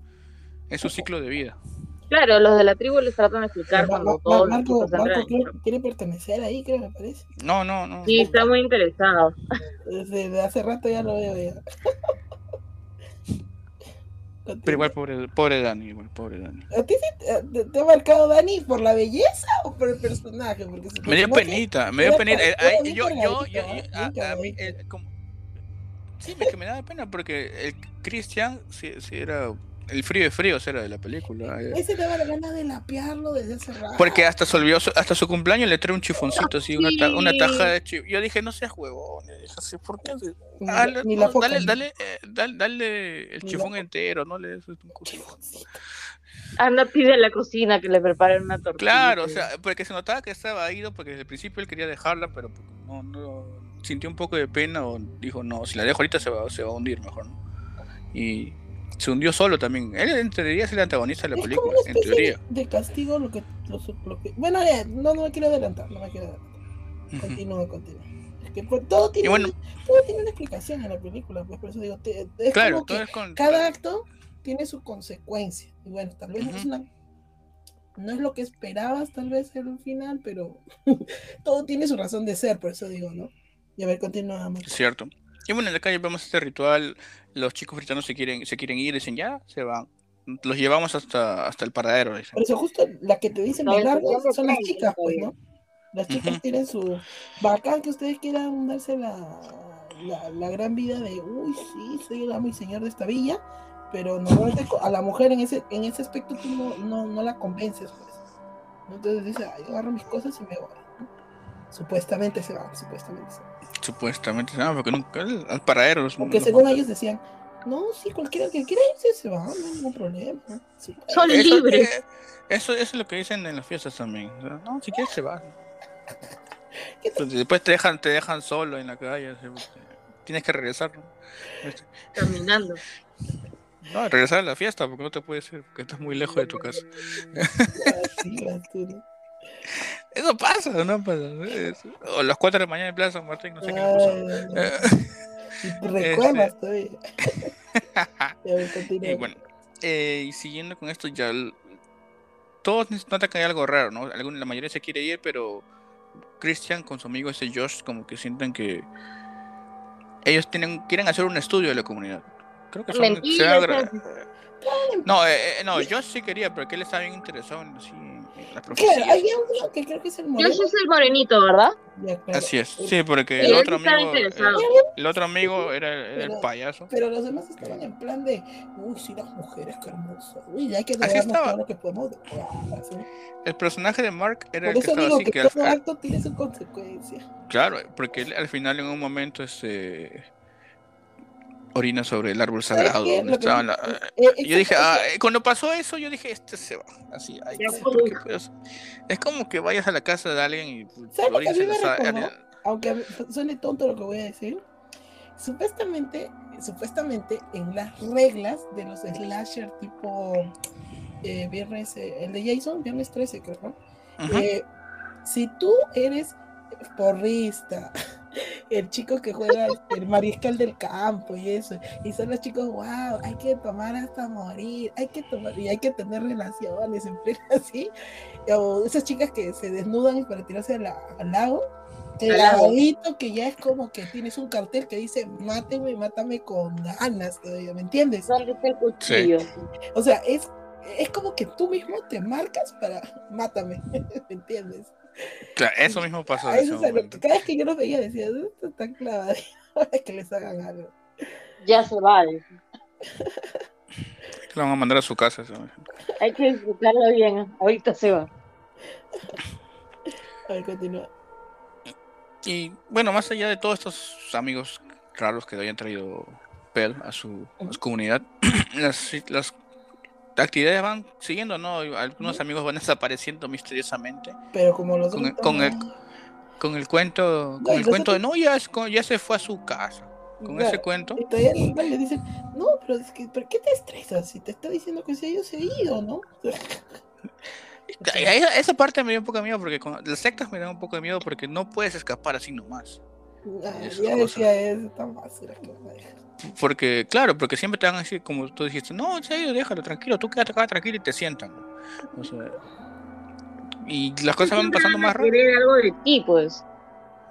Es su ciclo de vida. Claro, los de la tribu les tratan de explicar cuando los Marco, Marco quiere, pertenecer ahí, creo, me parece. No, no, no. Sí, está muy interesado. Desde hace rato ya lo veo ya. Pero igual pobre, pobre Dani, igual pobre Dani. ¿A ti sí te, te- ha marcado Dani por la belleza o por el personaje? Porque Me dio penita, me dio penita. eh, yo, yo, yo, ¿eh? a, mí, eh, como- sí, me, que me daba pena porque el Christian sí, sí era el frío de fríos era de la película. eh. Ese daba la gana de lapearlo desde hace rato. Porque hasta se olvidó, su- hasta su cumpleaños le trae un chifoncito así, una, ta- una taja de chif. Yo dije, no seas huevón. ¿por qué? Dale, ni la no, foca, dale, dale, eh, dale, dale el chifón entero, no le des un. Anda, pide a la cocina que le preparen una tortilla. Claro, o sea, porque se notaba que estaba ido, porque desde el principio él quería dejarla, pero no, no sintió un poco de pena o dijo, no, si la dejo ahorita se va, se va a hundir mejor, ¿no? Y se hundió solo también. Él en teoría es el antagonista de la Es como película, una en teoría. de castigo lo que, lo, que- Bueno, no, no me quiero adelantar, no me quiero adelantar. Continúa, continúa. Es que pues, todo tiene, bueno, todo tiene una explicación en la película, pues por eso digo, te- es claro, como que todo es con... cada acto tiene su consecuencia. Y bueno, tal vez no es una no es lo que esperabas tal vez en el final, pero todo tiene su razón de ser, por eso digo, ¿no? Y a ver, continuamos. Cierto. Y bueno, en la calle vemos este ritual, los chicos britanos se quieren, se quieren ir, dicen ya, se van. Los llevamos hasta, hasta el paradero, dicen. Por eso justo la que te dicen No, de largo son las chicas, pues, ¿no? Las chicas Ujú. tienen su bacán que ustedes quieran darse la, la, la gran vida de uy sí, soy el amo y señor de esta villa, pero normalmente a la mujer en ese, en ese aspecto tú no, no, no la convences, pues. Entonces dice, "Ay, yo agarro mis cosas y me voy. Supuestamente se van, supuestamente se van. Supuestamente, ah, porque nunca al, al paradero. Porque según ellos decían, no, sí, cualquiera que quiera irse se va, no hay ningún problema. Son eso, libres. eh, eso, eso es lo que dicen en las fiestas también. o sea, No, si quieres se va. Después te dejan, te dejan solo en la calle. Tienes que regresar, ¿no? Este, Caminando. No, regresar a la fiesta porque no te puedes ir, porque estás muy lejos de tu casa. Sí. Eso pasa, ¿no? Pasa, O las 4 de la mañana en Plaza San Martín, no sé qué Y recuerdas todavía. Y bueno, eh, y siguiendo con esto, ya todos notan que hay algo raro, ¿no? Algún- la mayoría se quiere ir, pero Christian con su amigo ese Josh como que sienten que ellos tienen quieren hacer un estudio de la comunidad. Creo que son, se Mentira, van a gra- ese- No, eh, eh, no, Josh sí quería, porque él estaba bien interesado en, así, en las Claro, profecías. había uno que creo que es el Yo soy el morenito, ¿verdad? Ya, claro. Así es, sí, porque el otro amigo, el, el otro amigo era, era el Pero- payaso. Pero los demás estaban en plan de, uy, sí, las mujeres, qué hermosas. Uy, hay que Así estaba. todo lo que podemos. El personaje de Mark era Por el que estaba digo así, que todo al- acto tiene su consecuencia. Claro, porque él al final en un momento este orina sobre el árbol sagrado donde estaban la- Eh, yo dije, ah, cuando pasó eso, yo dije, este se va. Así, ay, pues, es como que vayas a la casa de alguien y pues, en- aunque suene tonto lo que voy a decir, supuestamente, supuestamente en las reglas de los slasher tipo eh, viernes, eh, el de Jason, viernes 13 creo, ¿no? Ujú. Eh, si tú eres porrista, el chico que juega el mariscal del campo y eso, y son los chicos, wow, hay que tomar hasta morir, hay que tomar y hay que tener relaciones en pleno así, o esas chicas que se desnudan para tirarse la- al lago, lago. clavadito que ya es como que tienes un cartel que dice máteme, mátame con ganas todavía, ¿me entiendes? ¿Dónde está el cuchillo? O sea, es, es como que tú mismo te marcas para mátame, ¿me entiendes? Claro, eso mismo pasó en ese momento. que- cada vez que yo los veía decía, esto está clavadito, es que les hagan algo. Ya se va. dice. Lo van a mandar a su casa. ¿sabes? Hay que disfrutarlo bien. Ahorita se va. A ver, continúa. Y bueno, más allá de todos estos amigos raros que habían traído Pell a su, a su comunidad, las, las actividades van siguiendo, ¿no? Algunos amigos van desapareciendo misteriosamente. Pero como los Con otros con el-. Con el cuento, No, con el cuento de no, ya, es- ya se fue a su casa. Con Claro, ese cuento. Y todavía le dicen, no, pero es que, ¿por qué te estresas? Si te está diciendo que se ha ido, se ha ido, ¿no? Esa parte me dio un poco de miedo porque con las sectas me dan un poco de miedo porque no puedes escapar así nomás. Ya decía eso, tan basura que. Porque, claro, porque siempre te van a decir, como tú dijiste, no, se ha ido, déjalo, tranquilo, tú quédate acá tranquilo y te sientan. ¿no? O sea, y las cosas van pasando más rápido. Querer algo de ti, pues.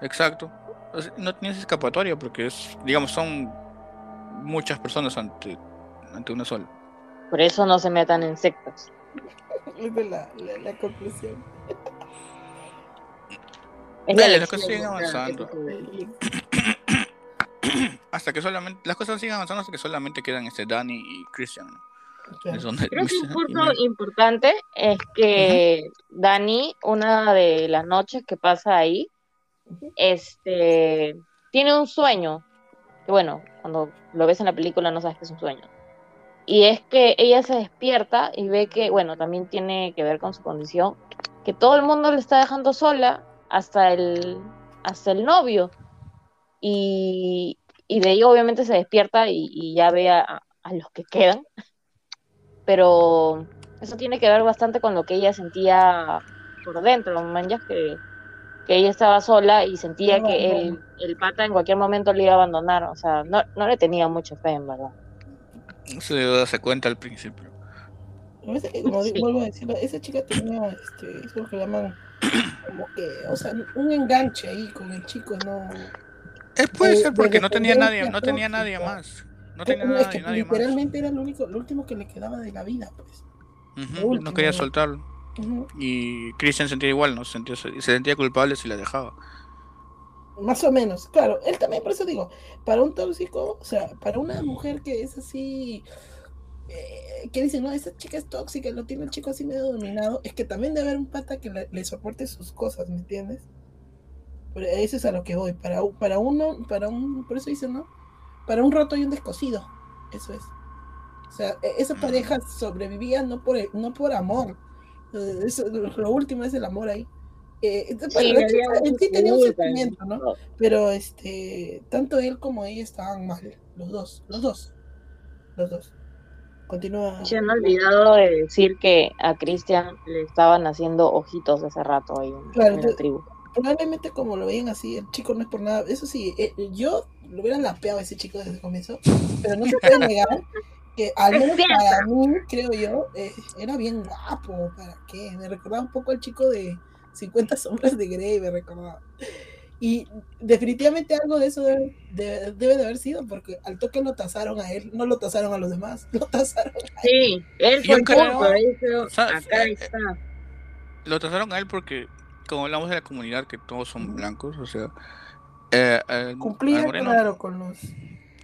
Exacto. O sea, no tienes escapatoria porque es, digamos, son muchas personas ante, ante una sola. Por eso no se metan en sectas. Esa es la, la, la conclusión. Es Dale, la las cosas siguen avanzando. que- Hasta que solamente, las cosas siguen avanzando hasta que solamente quedan este Danny y Christian. ¿no? Claro. Es donde- Creo que un punto importante es que Dani, una de las noches que pasa ahí, este, tiene un sueño. Que bueno, cuando lo ves en la película no sabes que es un sueño. Y es que ella se despierta y ve que, bueno, también tiene que ver con su condición, que todo el mundo le está dejando sola hasta el, hasta el novio. Y, y de ahí obviamente se despierta y, y ya ve a, a los que quedan. Pero eso tiene que ver bastante con lo que ella sentía por dentro, manjas que, que ella estaba sola y sentía No, que no. el, el pata en cualquier momento le iba a abandonar. O sea, no, no le tenía mucha fe, en verdad. No se dio darse cuenta al principio. Me parece que, como Sí. vuelvo a decirlo, esa chica tenía, este, eso que llaman, como que, o sea, un enganche ahí con el chico, no. Eh, puede De- ser porque de no tenía nadie, no tenía nadie más. No tenía No, es nadie, que nadie más. literalmente era lo único, lo último que le quedaba de la vida, pues. Lo no quería soltarlo. Y Christian sentía igual, ¿no? Se sentía, se sentía culpable si la dejaba. Más o menos, claro. Él también, por eso digo, para un tóxico, o sea, para una mujer que es así, eh, que dice, no, esa chica es tóxica, lo tiene el chico así medio dominado, es que también debe haber un pata que le, le soporte sus cosas, ¿me entiendes? Pero eso es a lo que voy. Para, para uno, para un, por eso dice, ¿no? Para un roto y un descosido. Eso es. O sea, e- esa pareja sobrevivía no por, no por amor. Eh, Eso, lo último es el amor ahí. Eh, Sí, en mucho sí tenía un sentimiento, ¿no? ¿no? Pero este, tanto él como ella estaban mal, los dos, los dos, los dos. Continúa. Se han olvidado de decir que a Cristian le estaban haciendo ojitos hace rato ahí en, Claro, en la tribu. Probablemente como lo veían así, el chico no es por nada. Eso sí, eh, yo lo hubiera lapeado a ese chico desde el comienzo, pero no se puede negar que al menos para mí, creo yo, eh, era bien guapo. ¿Para qué? Me recordaba un poco al chico de 50 sombras de Grey, me recordaba. Y definitivamente algo de eso debe, de, debe de haber sido, porque al toque lo tasaron a él, no lo tasaron a los demás, lo tasaron Sí, él Yo fue el creo- o sea, acá eh, está. Lo trataron a él porque, como hablamos de la comunidad, que todos son blancos, o sea. Eh, eh, Cumplía, moreno- claro, con los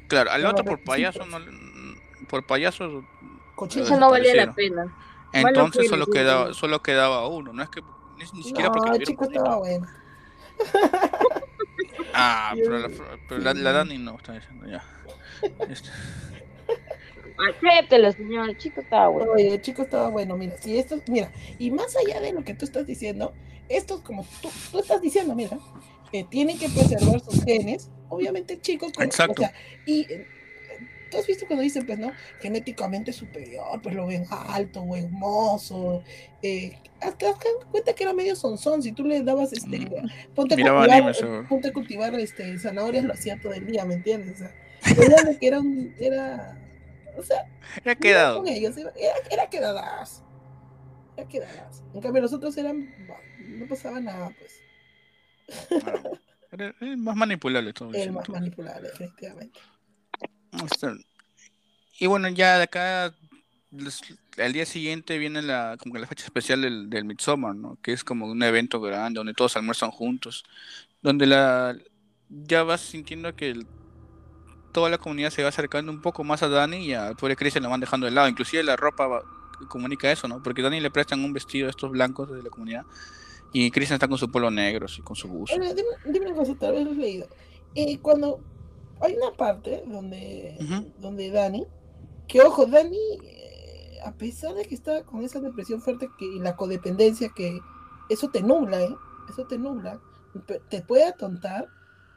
claro, al otro por payaso, no, por payaso. Eso no valía la pena. Entonces fue, solo sí, quedaba, sí. solo quedaba uno, no es que ni, ni siquiera porque No, el chico estaba bueno. Ah, pero la, pero la, la Dani no, está diciendo ya. Este, Acéptelo, señor, el chico estaba bueno. Oye, el chico estaba bueno, mira, si esto, mira, y más allá de lo que tú estás diciendo, esto es como tú, tú estás diciendo, mira, que tienen que preservar sus genes, obviamente el chico, como- Exacto. o sea, y tú has visto cuando dicen, pues, ¿no? Genéticamente superior, pues lo ven alto, o hermoso, eh, hasta cuenta que era medio sonzón, si tú le dabas, este, Mm, ponte a cultivar, eh, ponte a cultivar, este, zanahorias, lo hacía todo el día, ¿me entiendes? O sea, era de que era un, era, o sea, Iba quedado. con ellos, iba- era, era quedadas. Era quedadas. En cambio, los otros eran. No pasaba nada, pues. Era, era más manipulable todo. El eso, más manipulable, definitivamente. Este, Y bueno, ya de acá, al día siguiente viene la, como que la fecha especial del, del Midsommar, ¿no? Que es como un evento grande donde todos almuerzan juntos, donde la ya vas sintiendo que el- toda la comunidad se va acercando un poco más a Dani y al pobre Christian lo van dejando de lado, inclusive la ropa va- comunica eso, ¿no? Porque Dani le prestan un vestido a estos blancos de la comunidad y Christian está con su polo negro, así, con su buzo. Ahora, dime, dime una cosa, tal vez lo has leído. Eh, cuando hay una parte donde, donde Dani, que ojo, Dani, eh, a pesar de que está con esa depresión fuerte que, y la codependencia, que eso te nubla, ¿eh? Eso te nubla, te puede atontar,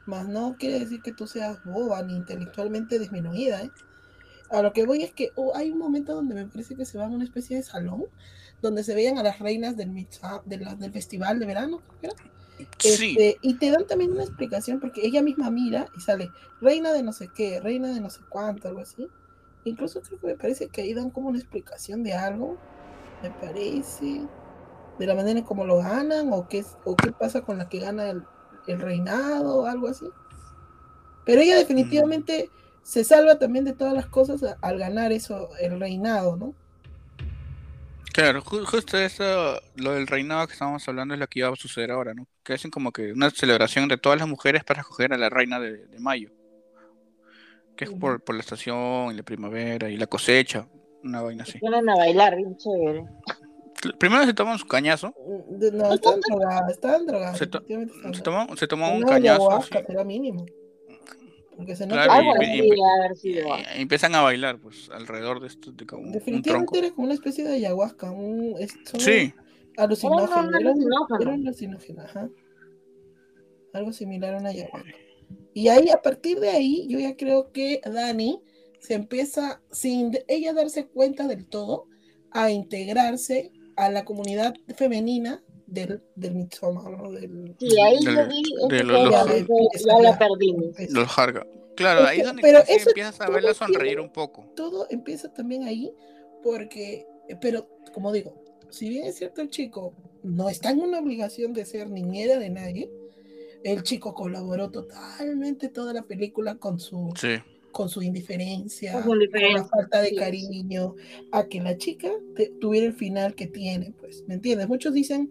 mas no quiere decir que tú seas boba ni intelectualmente disminuida, ¿eh? A lo que voy es que oh, hay un momento donde me parece que se van a una especie de salón, donde se veían a las reinas del, de la- del festival de verano, creo que era. Sí, Este, y te dan también una explicación porque ella misma mira y sale reina de no sé qué, reina de no sé cuánto, algo así. Incluso creo que me parece que ahí dan como una explicación de algo, me parece, de la manera en cómo lo ganan o qué, o qué pasa con la que gana el, el reinado algo así. Pero ella definitivamente se salva también de todas las cosas al ganar eso, el reinado, ¿no? Claro, ju- justo eso, lo del reinado que estábamos hablando es lo que iba a suceder ahora, ¿no? Que hacen como que una celebración de todas las mujeres para escoger a la reina de, de mayo. Que es por, por la estación y la primavera y la cosecha, una vaina así. Ponen a bailar, bien chévere. Primero se toman su cañazo, De- No, estaban drogadas, estaban drogadas. Se to- se toman, se toman un cañazo así, será mínimo. Porque se nota Claro, Algo y- así y- haber sido. y empiezan a bailar, pues, alrededor de esto, de como un definitivamente tronco. era como una especie de ayahuasca, un Sí, alucinógeno, Era era un- alucinógeno. era un alucinógeno, ajá. Algo similar a una ayahuasca. Y ahí, a partir de ahí, yo ya creo que Dani se empieza, sin ella darse cuenta del todo, a integrarse a la comunidad femenina del, del Midsommar, ¿no? Del, Sí, ahí Del- yo vi de los- los- dije, ya la perdimos. los Harga. Claro, ahí es donde Pero eso empiezas a verla sonreír tiene- un poco. todo empieza también ahí, porque, pero como digo, si bien es cierto el chico no está en una obligación de ser niñera de nadie, el chico colaboró totalmente toda la película con su, Sí. con su indiferencia, Con su con la falta de sí. cariño, a que la chica te- tuviera el final que tiene, pues, ¿me entiendes? Muchos dicen,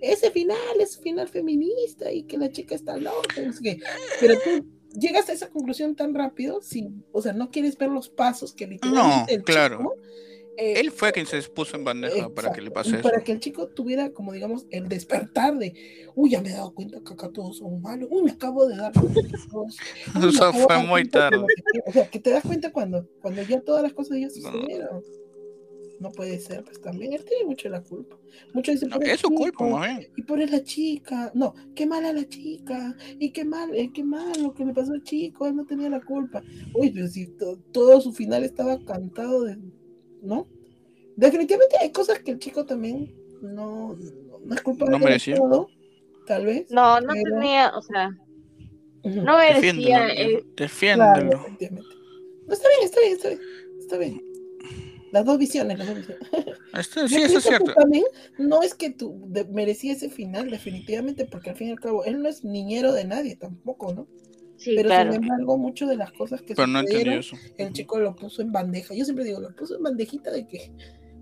ese final es final feminista y que la chica está loca, no sé qué. pero tú llegas a esa conclusión tan rápido, sin, o sea, no quieres ver los pasos que literalmente el claro. chico, eh, Él fue quien se puso en bandeja para que le Exacto, pase y eso. Para que el chico tuviera, como digamos, el despertar de, uy, ya me he dado cuenta que acá todos son malos, uy, me acabo de dar cuenta Eso fue muy tarde. no sé qué". O sea, que te das cuenta cuando, cuando ya todas las cosas ya No. sucedieron. No puede ser, pues también él tiene mucho la culpa. Muchos dicen, No, "Pero es su chico, culpa, y por la chica, no, qué mala la chica, y qué mal, eh, qué mal lo que le pasó al chico, él no tenía la culpa. Uy, pero si to- todo su final estaba cantado de, ¿no? Definitivamente hay cosas que el chico también no, no, no es culpable No de merecía. todo, tal vez. No, no Pero- tenía, o sea, no merecía. Defiéndelo. eh. No, está bien, está bien, está bien, está bien. Las dos visiones, las dos visiones. Esto- Yo sí, eso es pienso que cierto. También no es que tú de- merecía ese final, definitivamente, porque al fin y al cabo él no es niñero de nadie tampoco, ¿no? sí, Pero claro. sin embargo, muchas de las cosas que Pero no sucedieron, eso. el chico lo puso en bandeja. Yo siempre digo, lo puso en bandejita de que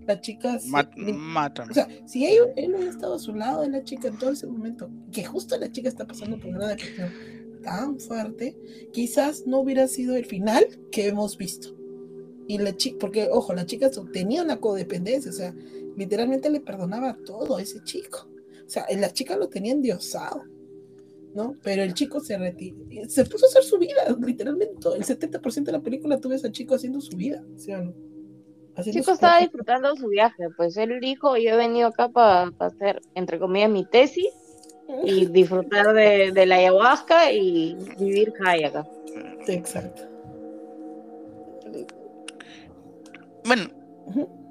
la chica. se- Mat- le- mátame. o sea, si él, él hubiera estado a su lado de la chica en todo ese momento, que justo la chica está pasando por una depresión tan fuerte, quizás no hubiera sido el final que hemos visto. Y la chica, porque ojo, la chica tenía una codependencia, o sea, literalmente le perdonaba todo a ese chico. O sea, la chica lo tenía endiosado, ¿no? Pero el chico se retiró, se puso a hacer su vida, literalmente. El 70% de la película tuve a ese chico haciendo su vida, ¿sí o no? El chico estaba disfrutando su viaje, pues él dijo, yo he venido acá para hacer, entre comillas, mi tesis y disfrutar de, de la ayahuasca y vivir high acá. Exacto. Bueno,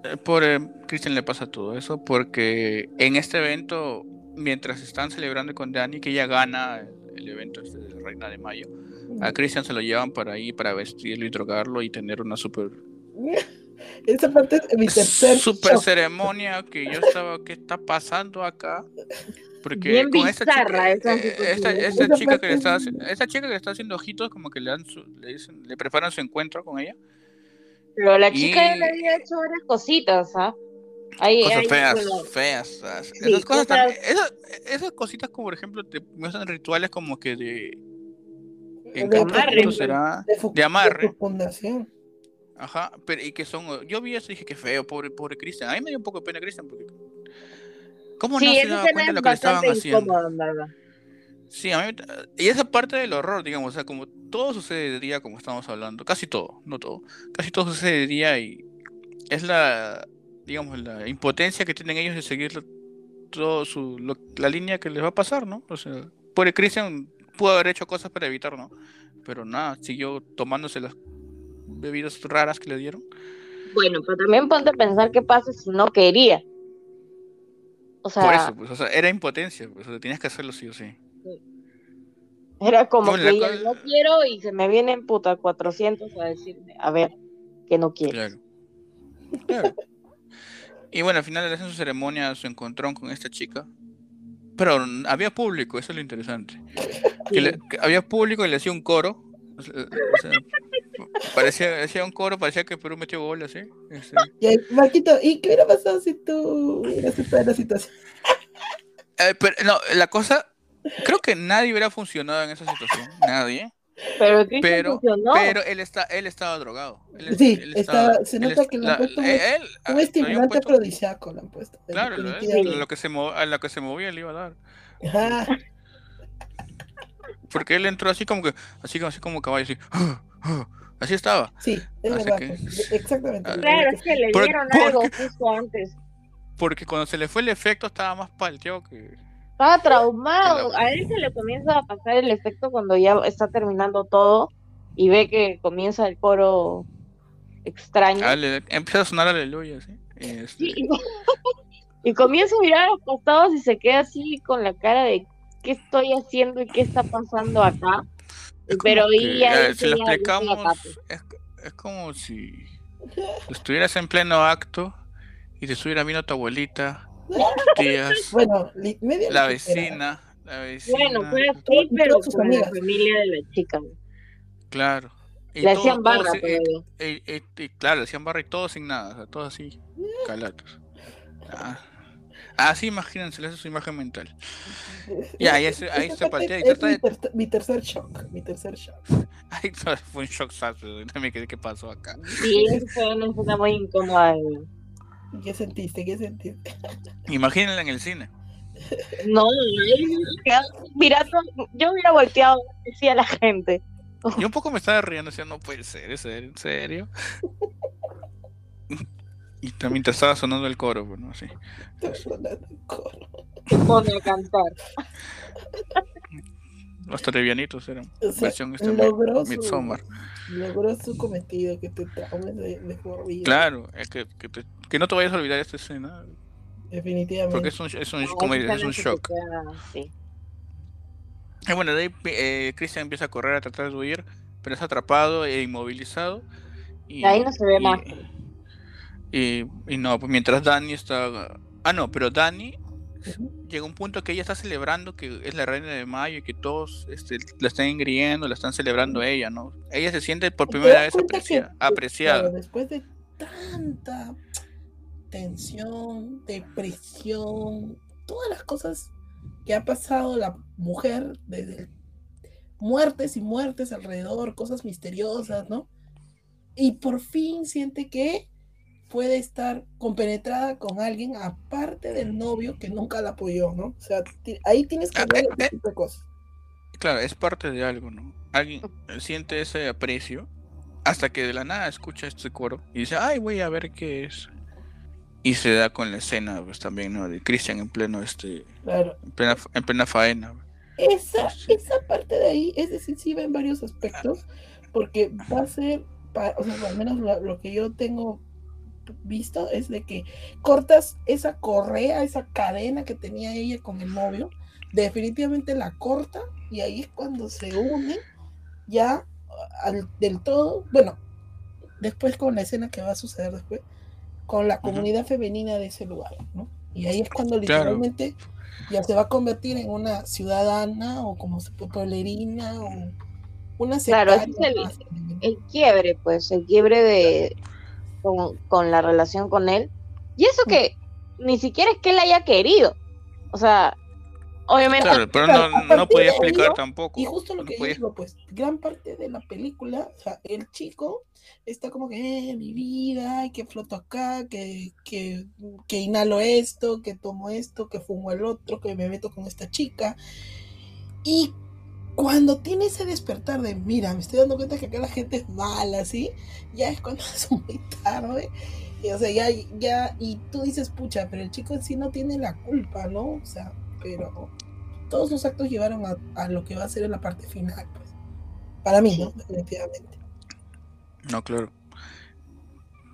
eh, por eh, Christian le pasa todo eso porque en este evento, mientras están celebrando con Dani, que ella gana el, el evento este de Reina de Mayo, a Christian se lo llevan para ahí para vestirlo y drogarlo y tener una super Esa parte es mi tercer super shock. ceremonia que yo estaba ¿qué está pasando acá? Porque Bien con esta chica, esa eh, esta, esta Esa chica que le está es- esta chica que le está haciendo ojitos como que le dan su- le dicen, le preparan su encuentro con ella. Pero la chica ya le había hecho varias cositas, ¿ah? Ahí, Cosas ahí, feas, bueno, feas. Sí, esas cosas cosas- también- esas, esas cositas como por ejemplo te muestran rituales como que de en De amarre. será de, de amarre. fecundación. Ajá, pero y que son yo vi eso y dije que feo, pobre pobre Cristian. A mí me dio un poco de pena Cristian porque ¿Cómo Sí, no se daba cuenta de lo que le estaban haciendo? Sí, a mí, y esa parte del horror, digamos, o sea, como todo sucede de día, como estamos hablando, casi todo, no todo, casi todo sucede de día y es la, digamos, la impotencia que tienen ellos de seguir todo su, lo- la línea que les va a pasar, ¿no? O sea, por Christian pudo haber hecho cosas para evitar, ¿no? Pero nada, siguió tomándose las bebidas raras que le dieron. Bueno, pero también ponte a pensar qué pasa si no quería. O sea, Por eso, pues, o sea, era impotencia, pues, o sea, tenías que hacerlo sí o sí. Era como que ella, no quiero y se me vienen puta 400 a decirme, a ver, que no quiere. Claro. Claro. Y bueno, al final le hacen su ceremonia, su encontrón con esta chica. Pero había público, eso es lo interesante. Que le- que había público y le hacía un coro. o sea, o sea, parecía, hacía un coro, parecía que Perú metió gol así. este. Y Marquito, ¿y qué hubiera pasado si tú hubieras estado en la situación? Eh, pero no, la cosa, creo que nadie hubiera funcionado en esa situación. Nadie. Pero el Cristian Pero, funcionó. pero él está, él estaba drogado. Él, Sí, él estaba- se nota que le la- han puesto un- eh, él, ah, Un le estimulante afrodisíaco le han puesto. Claro, lo, lo que se mo- a lo que se movía le iba a dar. Ajá. Porque él entró así como que, así como, así como caballo, así. Así estaba. Sí, es Así verdad. que- Exactamente. Ah. Claro, es que le dieron algo justo antes. Porque cuando se le fue el efecto estaba más palteado que. Estaba traumado. A él se le comienza a pasar el efecto cuando ya está terminando todo y ve que comienza el coro extraño. Ah, le- empieza a sonar aleluya, ¿sí? Y, este, Sí. y comienza a mirar a los costados y se queda así con la cara de ¿qué estoy haciendo y qué está pasando acá? es Pero que, y ya eh, si lo explicamos, es, es como si estuvieras en pleno acto y te estuviera viendo tu abuelita, tías, Bueno, medio la vecina, la vecina. Bueno, fue así, Todas- pero con la familia de la chica. Claro. Y Le todo- hacían todo barra todavía. y- y- y claro, le hacían barra y todo sin nada, o sea, todo así, calatos. Ah. Así imagínense, esa es su imagen mental. Ya, ahí se- ahí se paltea y trata mi, de- ter- mi tercer shock. Mi tercer shock. Ay, fue un shock también qué, qué pasó acá. Sí, eso fue una escena muy incómoda. ¿Qué sentiste? ¿Qué sentiste? Imagínenla en el cine. No, mirando, yo hubiera volteado, decía la gente. Yo un poco me estaba riendo, decía, no puede ser, ¿en serio? ¿En serio? Y también te estaba sonando el coro, bueno, así. Estaba sonando el coro. Se pone a cantar. Los Trevianitos eran O sea, versión este, logró, su, logró su cometido, que te traumes de, de por vida. Claro, es que, que, te- que no te vayas a olvidar esta escena, Definitivamente. porque es un, es un, No, como es un shock. queda- sí. Y bueno, de ahí eh, Christian empieza a correr a tratar de huir, pero es atrapado e inmovilizado. Y, De ahí no se ve y- más. Y, y no, pues mientras Dani está... Ah, no, pero Dani A un punto que ella está celebrando que es la reina de Mayo y que todos este, la están engriendo, la están celebrando a ella, ¿no? Ella se siente por primera vez que, apreciada. claro, después de tanta tensión, depresión, todas las cosas que ha pasado la mujer, desde muertes y muertes alrededor, cosas misteriosas, ¿no? Y por fin siente que puede estar compenetrada con alguien aparte del novio que nunca la apoyó, ¿no? O sea, ahí tienes que Ah, ver eh, ese eh. tipo de cosas. Claro, es parte de algo, ¿no? Alguien eh, siente ese aprecio hasta que de la nada escucha este coro y dice, ay, voy a ver qué es. Y se da con la escena, pues también, ¿no? De Christian en pleno, este, Claro. en plena, en plena faena. Esa, esa parte de ahí es decisiva en varios aspectos, porque va a ser, o sea, al menos lo, lo que yo tengo visto es de que cortas esa correa, esa cadena que tenía ella con el novio, definitivamente la corta y ahí es cuando se une ya al- del todo, bueno, después con la escena que va a suceder después, con la comunidad femenina de ese lugar, ¿no? Y ahí es cuando Claro. literalmente ya se va a convertir en una ciudadana o como se puede pueblerina o una Claro, ese es. El quiebre, pues, el quiebre de con, con la relación con él. Y eso que ni siquiera es que él haya querido. O sea, obviamente Claro, pero no, no podía explicar ¿no? tampoco. Y justo lo no que yo podía- digo, pues, gran parte de la película, o sea, el chico está como que, eh, mi vida, ay, que floto acá, que, que, que inhalo esto, que tomo esto, que fumo el otro, que me meto con esta chica. Y cuando tiene ese despertar de, mira, me estoy dando cuenta que acá la gente es mala, ¿sí? Ya es cuando es muy tarde. Y, o sea, ya, ya, y tú dices, pucha, pero el chico en sí no tiene la culpa, ¿no? O sea, pero todos los actos llevaron a, a lo que va a ser en la parte final, pues. Para mí, ¿no? Definitivamente. No, claro.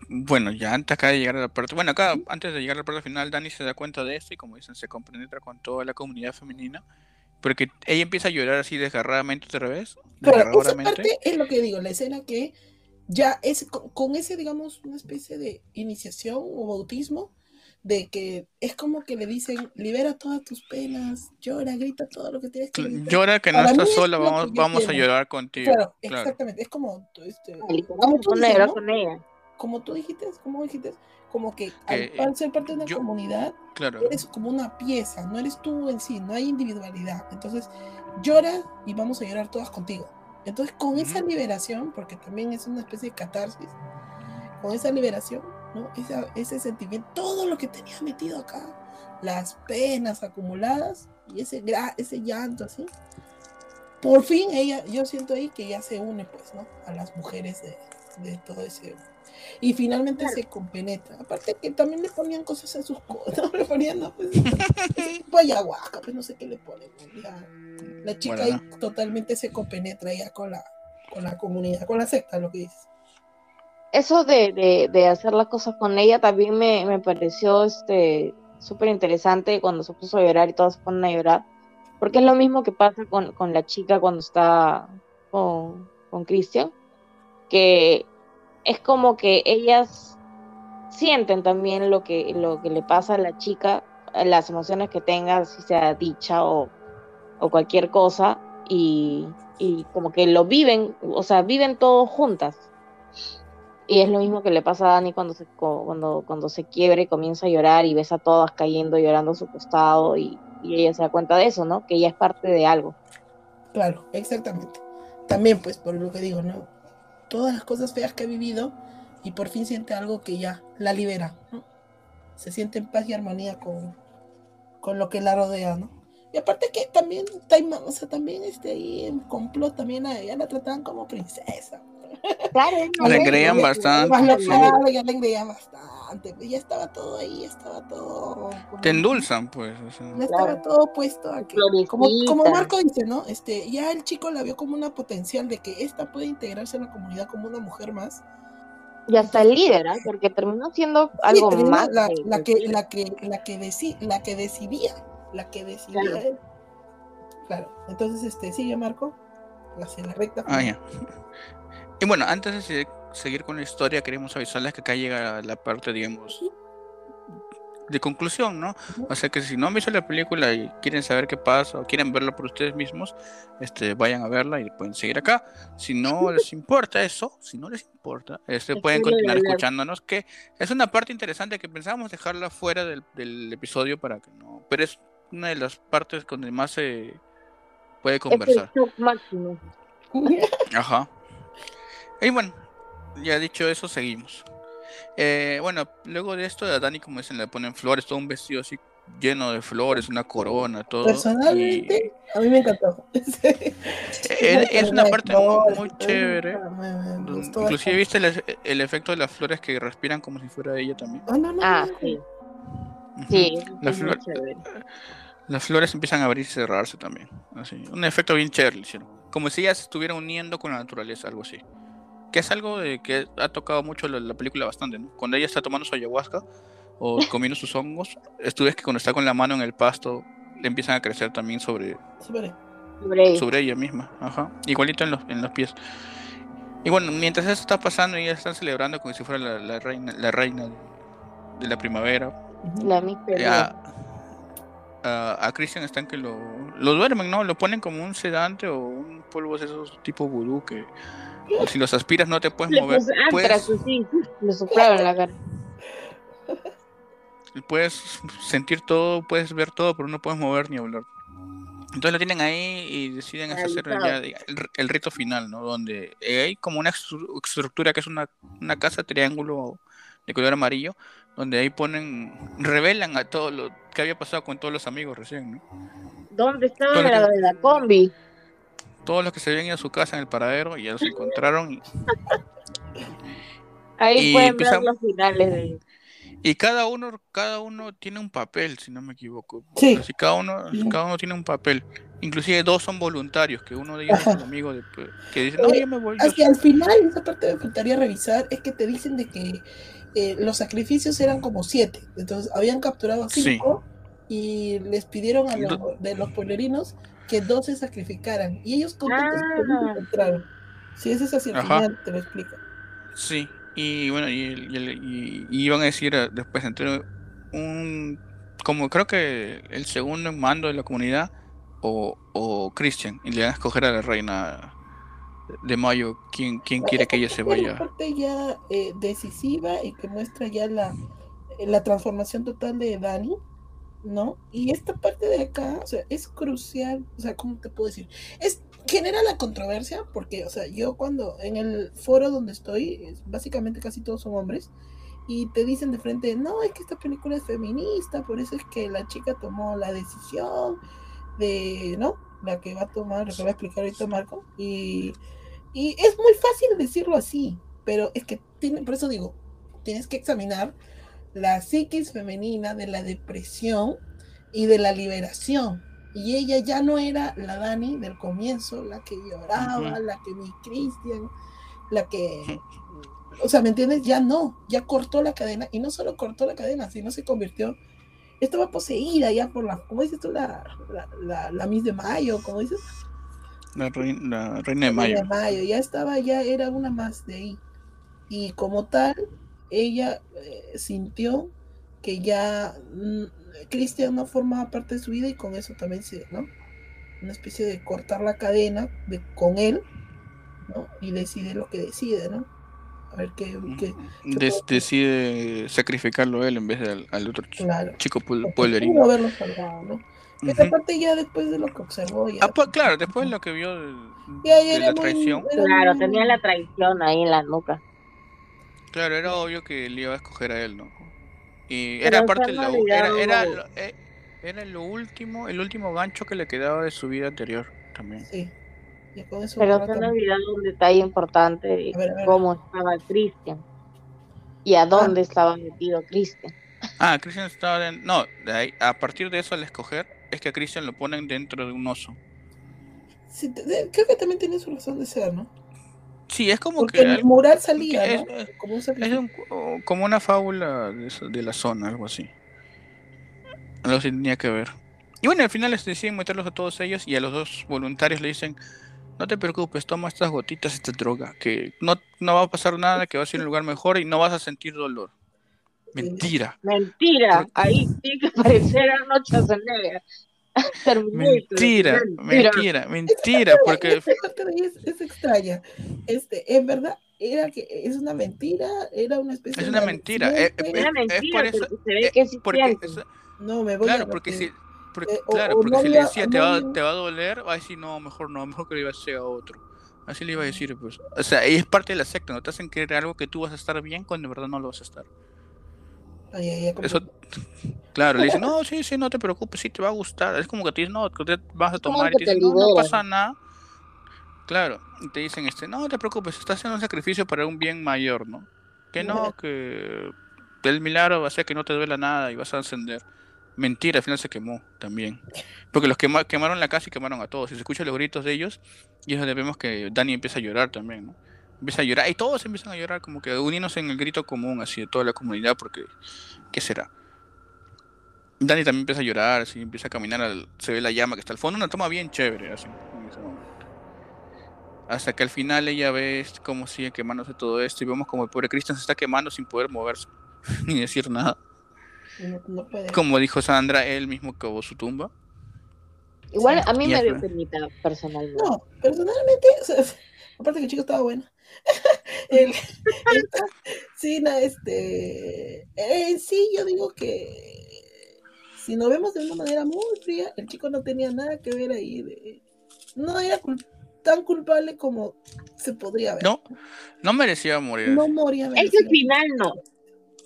Bueno, ya antes acá de llegar a la parte, bueno, acá antes de llegar a la parte final, Dani se da cuenta de esto y como dicen, se compenetra con toda la comunidad femenina, porque ella empieza a llorar así desgarradamente otra vez, Claro, esa desgarradoramente. parte es lo que digo, la escena que ya es con, con ese, digamos, una especie de iniciación o bautismo, de que es como que le dicen, libera todas tus penas, llora, grita todo lo que tienes que gritar. Llora que no Para estás es sola, que vamos, vamos a llorar contigo. Claro, Claro. exactamente, es como, este, como tú con ella. Como tú dijiste, como dijiste, como que al, Que, al ser parte de una yo- comunidad, Claro. eres como una pieza, no eres tú en sí, no hay individualidad. Entonces, llora y vamos a llorar todas contigo. Entonces, con esa liberación, porque también es una especie de catarsis, con esa liberación, ¿no? Esa- ese sentimiento, todo lo que tenía metido acá, las penas acumuladas y ese, ese llanto así, por fin ella, yo siento ahí que ya se une, pues, ¿no? A las mujeres de, de todo ese. Y finalmente Claro. se compenetra. Aparte que también le ponían cosas en sus cosas, ¿no? Le ponían, no, pues, ayahuasca, pues no sé qué le ponen. ¿no? Ya, la chica Bueno, ahí totalmente se compenetra ya con la, con la comunidad, con la secta, lo que dices. Eso de, de, de hacer las cosas con ella también me, me pareció este súper interesante cuando se puso a llorar y todas se ponen a llorar. Porque es lo mismo que pasa con, con la chica cuando está con, con Christian, que es como que ellas sienten también lo que, lo que le pasa a la chica, las emociones que tenga, si sea dicha o, o cualquier cosa, y, y como que lo viven, o sea, viven todos juntas. Y es lo mismo que le pasa a Dani cuando se, cuando, cuando se quiebra y comienza a llorar y ves a todas cayendo, llorando a su costado y, y ella se da cuenta de eso, ¿no? Que ella es parte de algo. Claro, exactamente. También, pues, por lo que digo, ¿no? Todas las cosas feas que ha vivido y por fin siente algo que ya la libera, ¿no? Se siente en paz y armonía con, con lo que la rodea, ¿no? Y aparte que también, Taima- o sea, también este, ahí en complot también a ella la trataban como princesa. Claro, Le creían bastante. Más lo sí. claro, ya le creían bastante. Pues, Ya estaba todo ahí, ya estaba todo. como- Te endulzan, pues. o sea. ya estaba Claro. todo puesto a que, como, como. Marco dice, ¿no? Este, ya el chico la vio como una potencial de que esta puede integrarse en la comunidad como una mujer más. Y hasta el líder, ¿ah? Porque terminó siendo algo Sí, terminó más. la, que- la que, la que, la que deci- la que decidía, la que decidía Claro. él. Claro. Entonces, este, sigue Marco, la recta. Ah, ya. Y bueno, antes de seguir con la historia, queremos avisarles que acá llega la parte, digamos, de conclusión, ¿no? O sea que si no han visto la película y quieren saber qué pasa o quieren verla por ustedes mismos, este, vayan a verla y pueden seguir acá. Si no les importa eso, si no les importa, este, pueden continuar escuchándonos, que es una parte interesante que pensábamos dejarla fuera del, del episodio para que no, pero es una de las partes donde más se puede Es el conversar. máximo. Ajá. Y bueno, ya dicho eso, seguimos. Eh, bueno, luego de esto, a Dani, como dicen, le ponen flores, todo un vestido así lleno de flores, una corona, todo. Personalmente, a mí me encantó. y- es, es una parte muy, muy chévere. Me, Inclusive viste el, el efecto de las flores que respiran como si fuera ella también. Ah, no, no, Ah, no, sí. Sí, La es muy flor- chévere. Las flores empiezan a abrir y cerrarse también. Así. Un efecto bien chévere le hicieron. Como si ellas se estuvieran uniendo con la naturaleza, algo así. Que es algo de que ha tocado mucho la, la película bastante, ¿no? Cuando ella está tomando su ayahuasca o comiendo sus hongos, tú ves que cuando está con la mano en el pasto, le empiezan a crecer también sobre. Sobre- sobre ella misma. Ajá. Igualito en los, en los pies. Y bueno, mientras eso está pasando, ellas están celebrando como si fuera la, la reina, la reina de, de la primavera. La Miss Perú. Eh, a, a, a Christian están que lo, lo duermen, ¿no? Lo ponen como un sedante o un polvo de esos tipo vudú que si los aspiras no te puedes Le mover. puse Puedes, sí. Le soplaron la cara. puedes sentir todo, puedes ver todo, pero no puedes mover ni hablar. Entonces lo tienen ahí y deciden hacer el, el rito final, ¿no? Donde hay como una estru- estructura que es una, una casa triángulo de color amarillo, donde ahí ponen, revelan a todo lo que había pasado con todos los amigos recién, ¿no? ¿Dónde estaba que- la combi? Todos los que se habían ido a su casa en el paradero y ya los encontraron. Y, Ahí Y pueden empieza- ver los finales de y cada uno, cada uno tiene un papel, si no me equivoco. Sí. Así cada uno, Sí. cada uno tiene un papel. Inclusive dos son voluntarios, que uno de ellos es un amigo de, que dice, no, Oye, yo me voy. yo Hasta al final, esa parte me faltaría revisar, es que te dicen de que eh, los sacrificios eran como siete. Entonces habían capturado Sí. cinco y les pidieron a los, de los pueblerinos que dos se sacrificaran. Y ellos contentos que no se Ah. encontraron. Si ese es así al Ajá. final, te lo explico. Sí, y bueno, y, y y- y iban a decir eh, después entre un, como creo que el segundo en mando de la comunidad o, o Christian, y le van a escoger a la reina de Mayo quién, quién quiere que ella se Es vaya. parte ya eh, decisiva y que muestra ya la, eh, la transformación total de Dani, ¿no? Y esta parte de acá, o sea, es crucial, o sea, ¿cómo te puedo decir? Es genera la controversia porque, o sea, yo cuando en el foro donde estoy, es- básicamente casi todos son hombres, y te dicen de frente, no, es que esta película es feminista, por eso es que la chica tomó la decisión de, ¿no? La que va a tomar, lo que va a explicar ahorita Marco, y, y es muy fácil decirlo así, pero es que tiene, por eso digo, tienes que examinar la psiquis femenina de la depresión y de la liberación. Y ella ya no era la Dani del comienzo, la que lloraba, Ujú. la que mi Cristian, la que, o sea, ¿me entiendes? Ya no, ya cortó la cadena y no solo cortó la cadena, sino se convirtió, estaba poseída ya por la, ¿cómo dices tú? La, la, la, la Miss de Mayo, ¿cómo dices? La, reina, la reina de Reina Mayo. de Mayo, ya estaba, ya era una más de ahí. Y como tal, ella eh, sintió que ya mm, Cristian no formaba parte de su vida y con eso también se, ¿no? Una especie de cortar la cadena de, con él, ¿no? Y decide lo que decide, ¿no? A ver qué, qué Des- decide sacrificarlo él en vez de al, al otro claro. chico pudo haberlo salvado, ¿no? Esa parte ya después de lo que observó, ya, Ah, pues, claro, después de lo que vio ya de era la muy- traición. era Claro, muy- tenía la traición ahí en la nuca. Claro, era obvio que le iba a escoger a él, ¿no? Y era parte de la, era, era, lo- eh, era lo último, el último gancho que le quedaba de su vida anterior también. Sí. Y con eso Pero se han olvidado un detalle importante de A ver, a ver. cómo estaba Cristian y a dónde estaba metido Cristian. Ah, Christian estaba en, no, de ahí, a partir de eso al escoger es que a Christian lo ponen dentro de un oso. Sí, creo que también tiene su razón de ser, ¿no? Sí, es como Porque que el mural salía, es- ¿no? es- Como un es como una fábula de, la zona, algo así. Algo así tenía que ver. Y bueno, al final les deciden meterlos a todos ellos y a los dos voluntarios le dicen, no te preocupes, toma estas gotitas, esta droga, que no, no va a pasar nada, que vas a ir a un lugar mejor y no vas a sentir dolor. Mentira. Mentira, ahí sí que parecer Arnold Schwarzenegger. Mentira, mentira, mentira, porque es, es extraña. Este, en verdad, era que es una mentira, era una especie Es de una mentira, eh, eh, es mentira, por eso- porque se ve eh, que sí porque siente. eso- No, me voy claro, a porque si, porque- Eh, claro, o porque no si le decía no te va, había- te va a doler, va a decir no, mejor no, mejor que le iba a decir a otro. Así le iba a decir, pues. O sea, y es parte de la secta, no te hacen creer algo que tú vas a estar bien cuando de verdad no lo vas a estar. Eso, claro, le dicen, no, sí, sí, no te preocupes, sí te va a gustar. Es como que te dicen, no, te vas a tomar y te dicen, no, no pasa nada. Claro, y te dicen, este, no te preocupes, estás haciendo un sacrificio para un bien mayor, ¿no? Que no, que el milagro va a ser que no te duela nada y vas a encender. Mentira, al final se quemó también. Porque los quema- quemaron la casa y quemaron a todos. Y se escuchan los gritos de ellos, y es donde vemos que Dani empieza a llorar también, ¿no? Empieza a llorar, y todos empiezan a llorar, como que uniéndose en el grito común, así, de toda la comunidad, porque, ¿qué será? Dani también empieza a llorar, así, empieza a caminar, al- se ve la llama que está al fondo, una toma bien chévere, así, en ese momento. Hasta que al final ella ve cómo sigue quemándose todo esto, y vemos como el pobre Christian se está quemando sin poder moverse, ni decir nada. no, no puede. Como dijo Sandra, él mismo cavó su tumba. Igual a mí Y me dio penita personalmente. No, personalmente, o sea, aparte que el chico estaba bueno. El- esta escena, este, en sí yo digo que si lo vemos de una manera muy fría, el chico no tenía nada que ver ahí, de- no era cul- tan culpable como se podría ver. No, no merecía morir. No moría. Ese merecía. final no.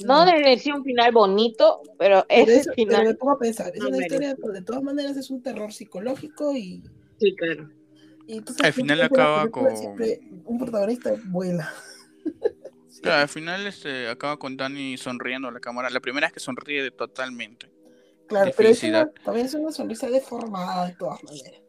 No debe decir un final bonito, pero Pero, ese eso- pero final. me pongo a pensar, es no una merece. historia, de todas maneras es un terror psicológico y, Sí, claro. Y tú Al final acaba con- siempre un protagonista vuela. Claro, al final este, acaba con Dani sonriendo a la cámara. La primera es que sonríe de- totalmente. Claro, de pero es felicidad. una- también es una sonrisa deformada de todas maneras.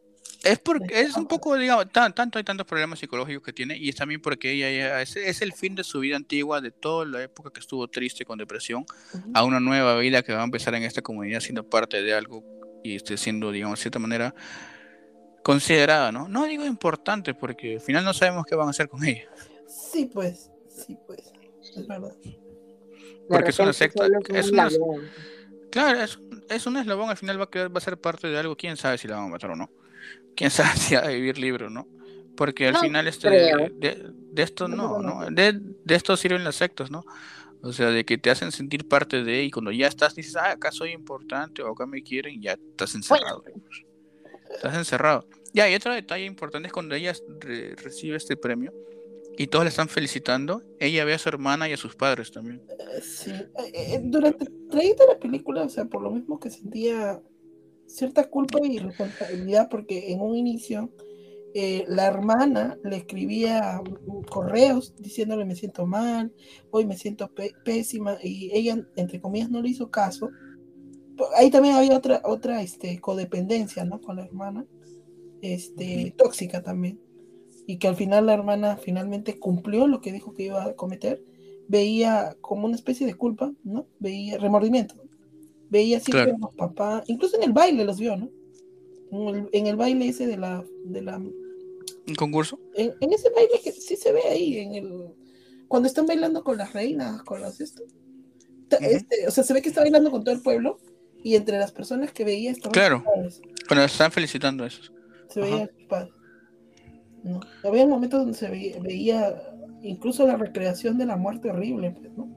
Es porque es un poco, digamos, tan- tanto hay tantos problemas psicológicos que tiene y es también porque ella ya es, es el fin de su vida antigua, de toda la época que estuvo triste con depresión, a una nueva vida que va a empezar en esta comunidad siendo parte de algo y esté siendo, digamos, de cierta manera considerada, ¿no? No digo importante porque al final no sabemos qué van a hacer con ella. Sí, pues, sí, pues, es verdad. Porque es una secta, es un una-. Claro, es, es un eslabón, al final va a, quedar- va a ser parte de algo, quién sabe si la van a matar o no. Quién sabe si va a vivir libre o no. Porque al No final este, creo. de, de esto No no. De, de esto sirven las sectas, ¿no? O sea, de que te hacen sentir parte de, y cuando ya estás, dices, ah, acá soy importante o acá me quieren, ya estás encerrado. digamos. Estás encerrado. Ya, y otro detalle importante es cuando ella re- recibe este premio y todos la están felicitando, ella ve a su hermana y a sus padres también. Eh, Sí, eh, eh, durante el trayecto de la película, o sea, por lo mismo que sentía cierta culpa y responsabilidad, porque en un inicio la hermana le escribía mm, correos diciéndole me siento mal, hoy me siento pésima, y ella, entre comillas, no le hizo caso. Po- Ahí también había otra, otra este, codependencia, ¿no? Con la hermana, este, tóxica también, y que al final la hermana finalmente cumplió lo que dijo que iba a cometer veía como una especie de culpa, ¿no? Veía remordimiento. Veía siempre Claro. a los papás, incluso en el baile los vio, ¿no? En el, en el baile ese de la, de la, ¿Un concurso? en, en ese baile que sí se ve ahí, en el, cuando están bailando con las reinas, con los esto, este, o sea, se ve que está bailando con todo el pueblo y entre las personas que veía estaban Claro. sus padres, Cuando están felicitando a esos. se Ajá. veía sus padres. ¿no? Había momentos donde se veía, veía incluso la recreación de la muerte horrible, pues, ¿no?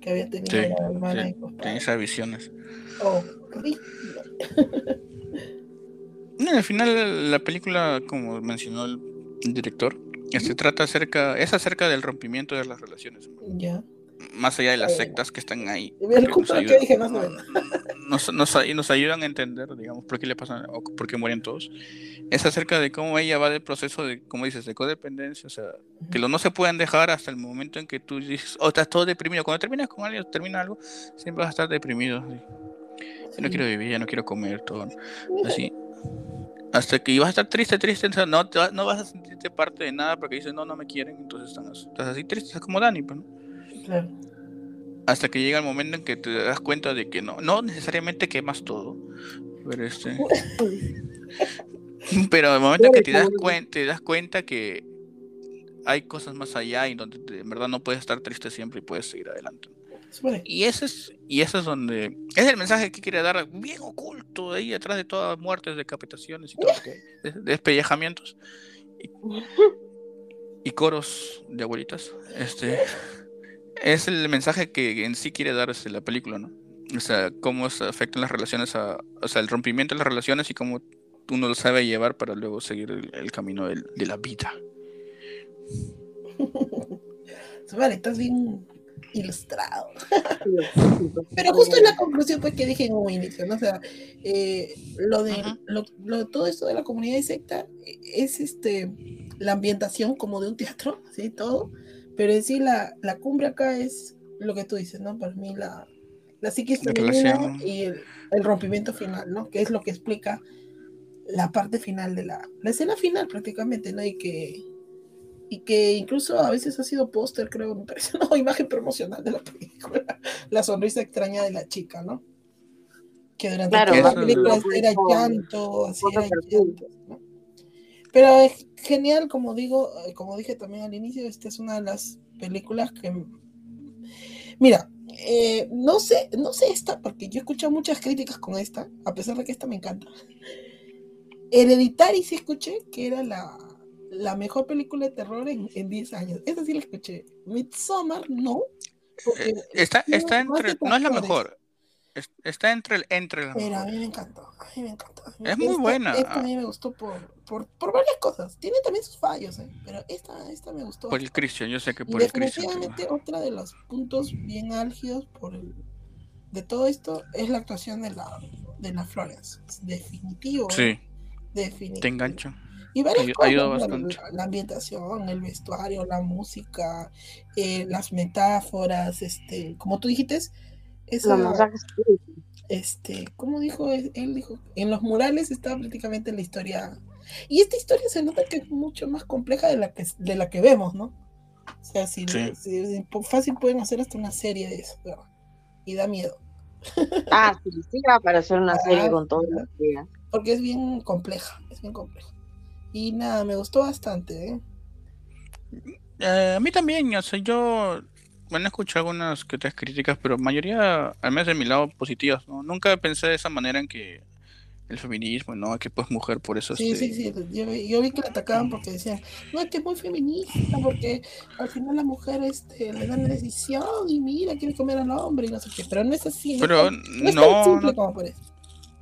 Que había tenido Sí, la hermana sí, y los padres. esas visiones. Horrible. No, al final la película, como mencionó el director, se trata acerca, es acerca del rompimiento de las relaciones, Ya. Más allá de las Eh, sectas que están ahí. nos ayudan- a entender, digamos, por qué le pasan o por qué mueren todos. Es acerca de cómo ella va del proceso de, como dices, de codependencia, o sea, que lo no se pueden dejar hasta el momento en que tú dices, o estás todo deprimido. Cuando terminas con alguien, termina algo, siempre vas a estar deprimido. así. Ya no quiero vivir, ya no quiero comer, todo. Así. Hasta que vas a estar triste, triste, no, no vas a sentirte parte de nada porque dices, no, no me quieren, entonces están así, estás así triste, estás como Dani, pues, ¿no? Claro. Hasta que llega el momento en que te das cuenta de que no, no necesariamente quemas todo, pero este... Pero el momento en que te das, cuen- te das cuenta que hay cosas más allá y donde te- en verdad no puedes estar triste siempre y puedes seguir adelante. Y ese es, y ese es donde es el mensaje que quiere dar bien oculto ahí atrás de todas muertes, decapitaciones y todo de- despellejamientos y, y coros de abuelitas. Este es el mensaje que en sí quiere dar este, la película, ¿no? O sea, cómo se afectan las relaciones a, o sea, el rompimiento de las relaciones y cómo uno lo sabe llevar para luego seguir el, el camino de la vida. Súper, estás bien ilustrado. Pero justo en la conclusión pues que dije en un inicio, ¿no? O sea, eh, lo de Ajá. lo, lo- todo esto de la comunidad de secta eh, es este la ambientación como de un teatro, sí, todo, pero en sí la, la cumbre acá es lo que tú dices, ¿no? Para mí la, la psiquis La femenina y el, el rompimiento final, ¿no? Que es lo que explica la parte final de la, la escena final prácticamente, ¿no? Y que y que incluso a veces ha sido póster, creo, me parece, no, imagen promocional de la película, la sonrisa extraña de la chica, ¿no? Que durante Claro, toda la película era llanto, así era llanto, ¿no? Pero es genial, como digo, eh, como dije también al inicio, esta es una de las películas que, mira, eh, no sé, no sé esta, porque yo he escuchado muchas críticas con esta, a pesar de que esta me encanta. Hereditary sí escuché que era la, la mejor película de terror en, en 10 años. Esa sí la escuché. Midsommar no. Eh, Está, está entre, no es la mejor, Es- Está entre, el- entre las Pero a mí me encantó, a mí me encantó. Es muy Esta- buena. Esta a mí me gustó por, por, por varias cosas. Tiene también sus fallos, ¿eh? pero esta, esta me gustó. Por el Christian, yo sé que Y por el Christian. te va. definitivamente otra de los puntos bien álgidos por el, de todo esto es la actuación de la, de la Florence. Definitivo. ¿eh? Sí, Definitivo. te engancha. Y varias Ayu- cosas, bastante. La, la ambientación, el vestuario, la música, eh, las metáforas, este, como tú dijiste, esa, Los mensajes. este, ¿cómo dijo él? Él dijo, en los murales está prácticamente la historia. Y esta historia se nota que es mucho más compleja de la que, de la que vemos, ¿no? O sea, si, Sí. si- si po- fácil pueden hacer hasta una serie de eso, ¿verdad? Y da miedo, Ah, sí, sí va a aparecer una serie con todo ¿verdad? lo que porque es bien compleja, es bien compleja. Y nada, me gustó bastante, ¿eh? Eh, a mí también, o sea, yo, bueno, escuché algunas que otras críticas, pero mayoría, al menos de mi lado, positivas, ¿no? Nunca pensé de esa manera en que el feminismo, ¿no? Que pues mujer por eso Sí, este, sí, sí. Yo, vi- yo vi que la atacaban porque decían, no, es que es muy feminista, porque al final la mujer este, le dan la decisión y mira, quiere comer al hombre y no sé qué. Pero no es así. Pero no, es tan no, simple no, como parece.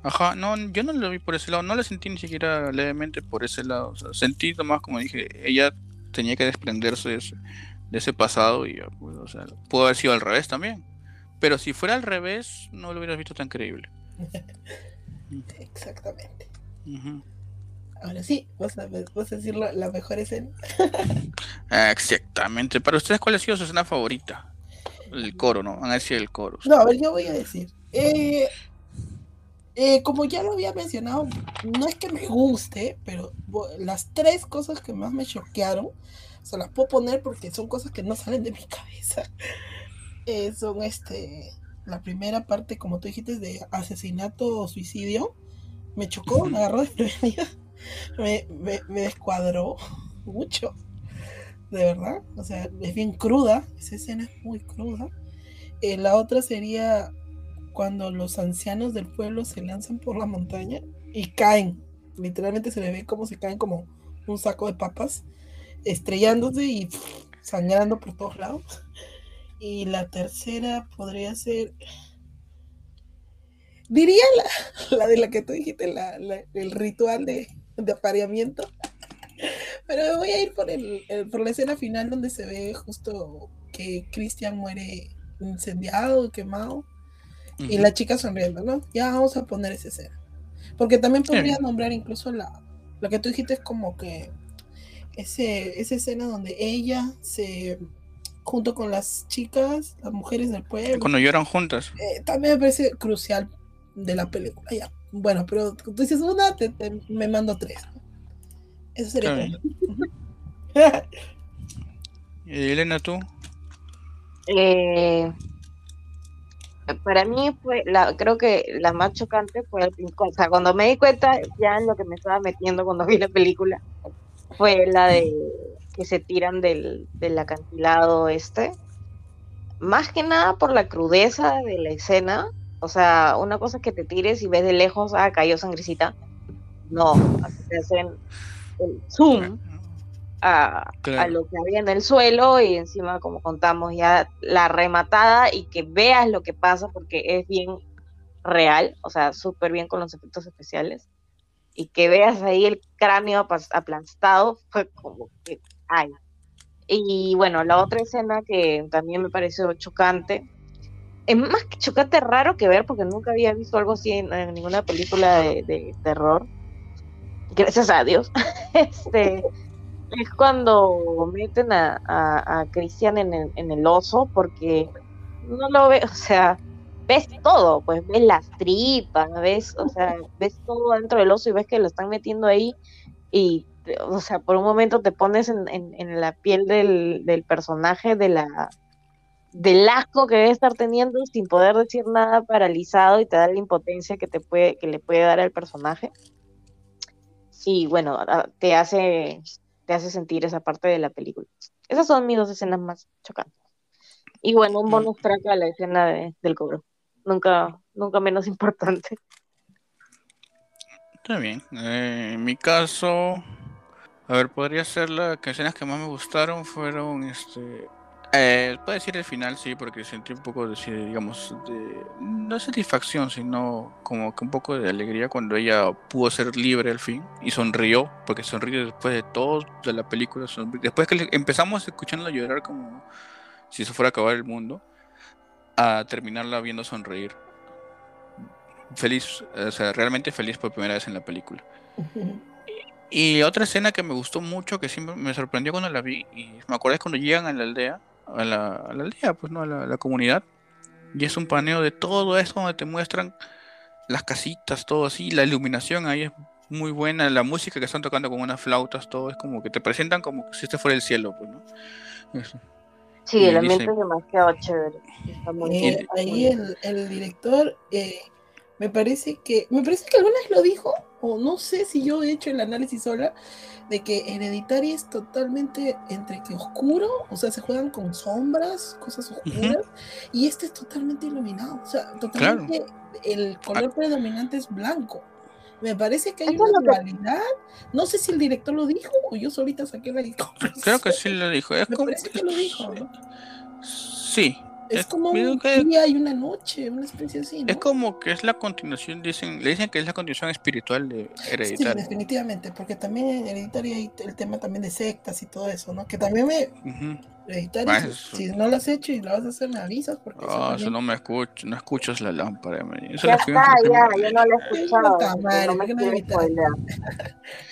ajá, no, yo no lo vi por ese lado, no lo sentí ni siquiera levemente por ese lado, o sea, sentí nomás como dije, ella tenía que desprenderse de ese, de ese pasado y, pues, o sea, pudo haber sido al revés también. Pero si fuera al revés, no lo hubieras visto tan creíble. Exactamente. Ahora sí, vas a, vas a decir la, la mejor escena. Exactamente. Para ustedes, ¿cuál ha sido su escena favorita? El coro, ¿no? Van a decir el coro. No, a ver, yo voy a decir. Eh, eh, como ya lo había mencionado, no es que me guste, pero las tres cosas que más me choquearon, se las puedo poner porque son cosas que no salen de mi cabeza. Eh, son este, la primera parte, como tú dijiste, de asesinato o suicidio. Me chocó, me agarró desprevenida, me, me, me descuadró mucho, de verdad. O sea, es bien cruda, esa escena es muy cruda. Eh, la otra sería cuando los ancianos del pueblo se lanzan por la montaña y caen. Literalmente se les ve como se caen como un saco de papas, estrellándose y pff, sangrando por todos lados. Y la tercera podría ser. Diría la, la de la que tú dijiste, la- la- el ritual de, de apareamiento. Pero me voy a ir por, el, el- por la escena final donde se ve justo que Christian muere incendiado, quemado, y la chica sonriendo, ¿no? Ya vamos a poner esa escena. Porque también podría bien. nombrar incluso la, lo que tú dijiste es como que ese, esa escena donde ella se, junto con las chicas, las mujeres del pueblo, Cuando lloran juntas. eh, también me parece crucial de la película. Ya, bueno, pero tú dices una, te, te- me mando tres. Eso sería. ¿Y Elena, tú? Eh, para mí fue, la, creo que la más chocante fue el o sea, cuando me di cuenta ya en lo que me estaba metiendo cuando vi la película, fue la de que se tiran del, del acantilado este, más que nada por la crudeza de la escena, o sea, una cosa es que te tires y ves de lejos, ah, cayó sangrecita, no, así te hacen el zoom a, a lo que había en el suelo y encima, como contamos, ya la rematada y que veas lo que pasa porque es bien real, o sea, súper bien con los efectos especiales. Y que veas ahí el cráneo aplastado fue como que, ay. Y bueno, la otra escena que también me pareció chocante, es más que chocante, raro que ver porque nunca había visto algo así en, ninguna película de, de terror. Gracias a Dios. este, es cuando meten a, a, a Cristian en el, en el oso porque no lo ve, o sea, ves todo, pues ves las tripas, ves, o sea, ves todo dentro del oso y ves que lo están metiendo ahí y, o sea, por un momento te pones en, en, en la piel del, del personaje, de la del asco que debe estar teniendo sin poder decir nada paralizado y te da la impotencia que te puede que le puede dar al personaje. Y bueno te hace te hace sentir esa parte de la película. Esas son mis dos escenas más chocantes. Y bueno un bonus track a la escena de- del cobro nunca nunca menos importante Está bien. Eh, en mi caso, a ver, podría ser la que escenas que más me gustaron fueron este Eh, puedo decir el final, sí, porque sentí un poco de, digamos, de, no satisfacción, sino como que un poco de alegría cuando ella pudo ser libre al fin y sonrió, porque sonrió después de todo de la película. Después que empezamos escuchándola llorar como si se fuera a acabar el mundo, a terminarla viendo sonreír. Feliz, o sea, realmente feliz por primera vez en la película. Y otra escena que me gustó mucho, que siempre me sorprendió cuando la vi, y me acuerdo es cuando llegan a la aldea, a la, a la aldea, pues no, a la, a la comunidad, y es un paneo de todo esto donde te muestran las casitas, todo así, la iluminación ahí es muy buena, la música que están tocando con unas flautas, todo es como que te presentan como si este fuera el cielo, pues, ¿no? Eso. Sí, Y el ambiente dice- es demasiado chévere. Está muy Eh, bien. ahí el, el director eh, me parece que me parece que alguna vez lo dijo o no sé si yo he hecho el análisis sola de que Hereditary es totalmente entre que oscuro o sea se juegan con sombras cosas oscuras y este es totalmente iluminado o sea totalmente el color predominante es blanco me parece que hay una que- dualidad no sé si el director lo dijo o yo solita saqué la conclusión. Creo que sí lo dijo. Es me como parece que lo dijo ¿no? Sí, es Es- como un que- día y una noche una especie así ¿no? es como que es la continuación, dicen, le dicen que es la continuación espiritual de Sí, Hereditario. definitivamente, porque también en Hereditario hay el tema también de sectas y todo eso, ¿no? Que también me... Ah, si, eso. si no lo has hecho y lo vas a hacer, me avisas, porque... eso Ah, eso también- no me escucho, no escuchas la lámpara. Eso Ya está, ya, yo no lo he escuchado. spoilear.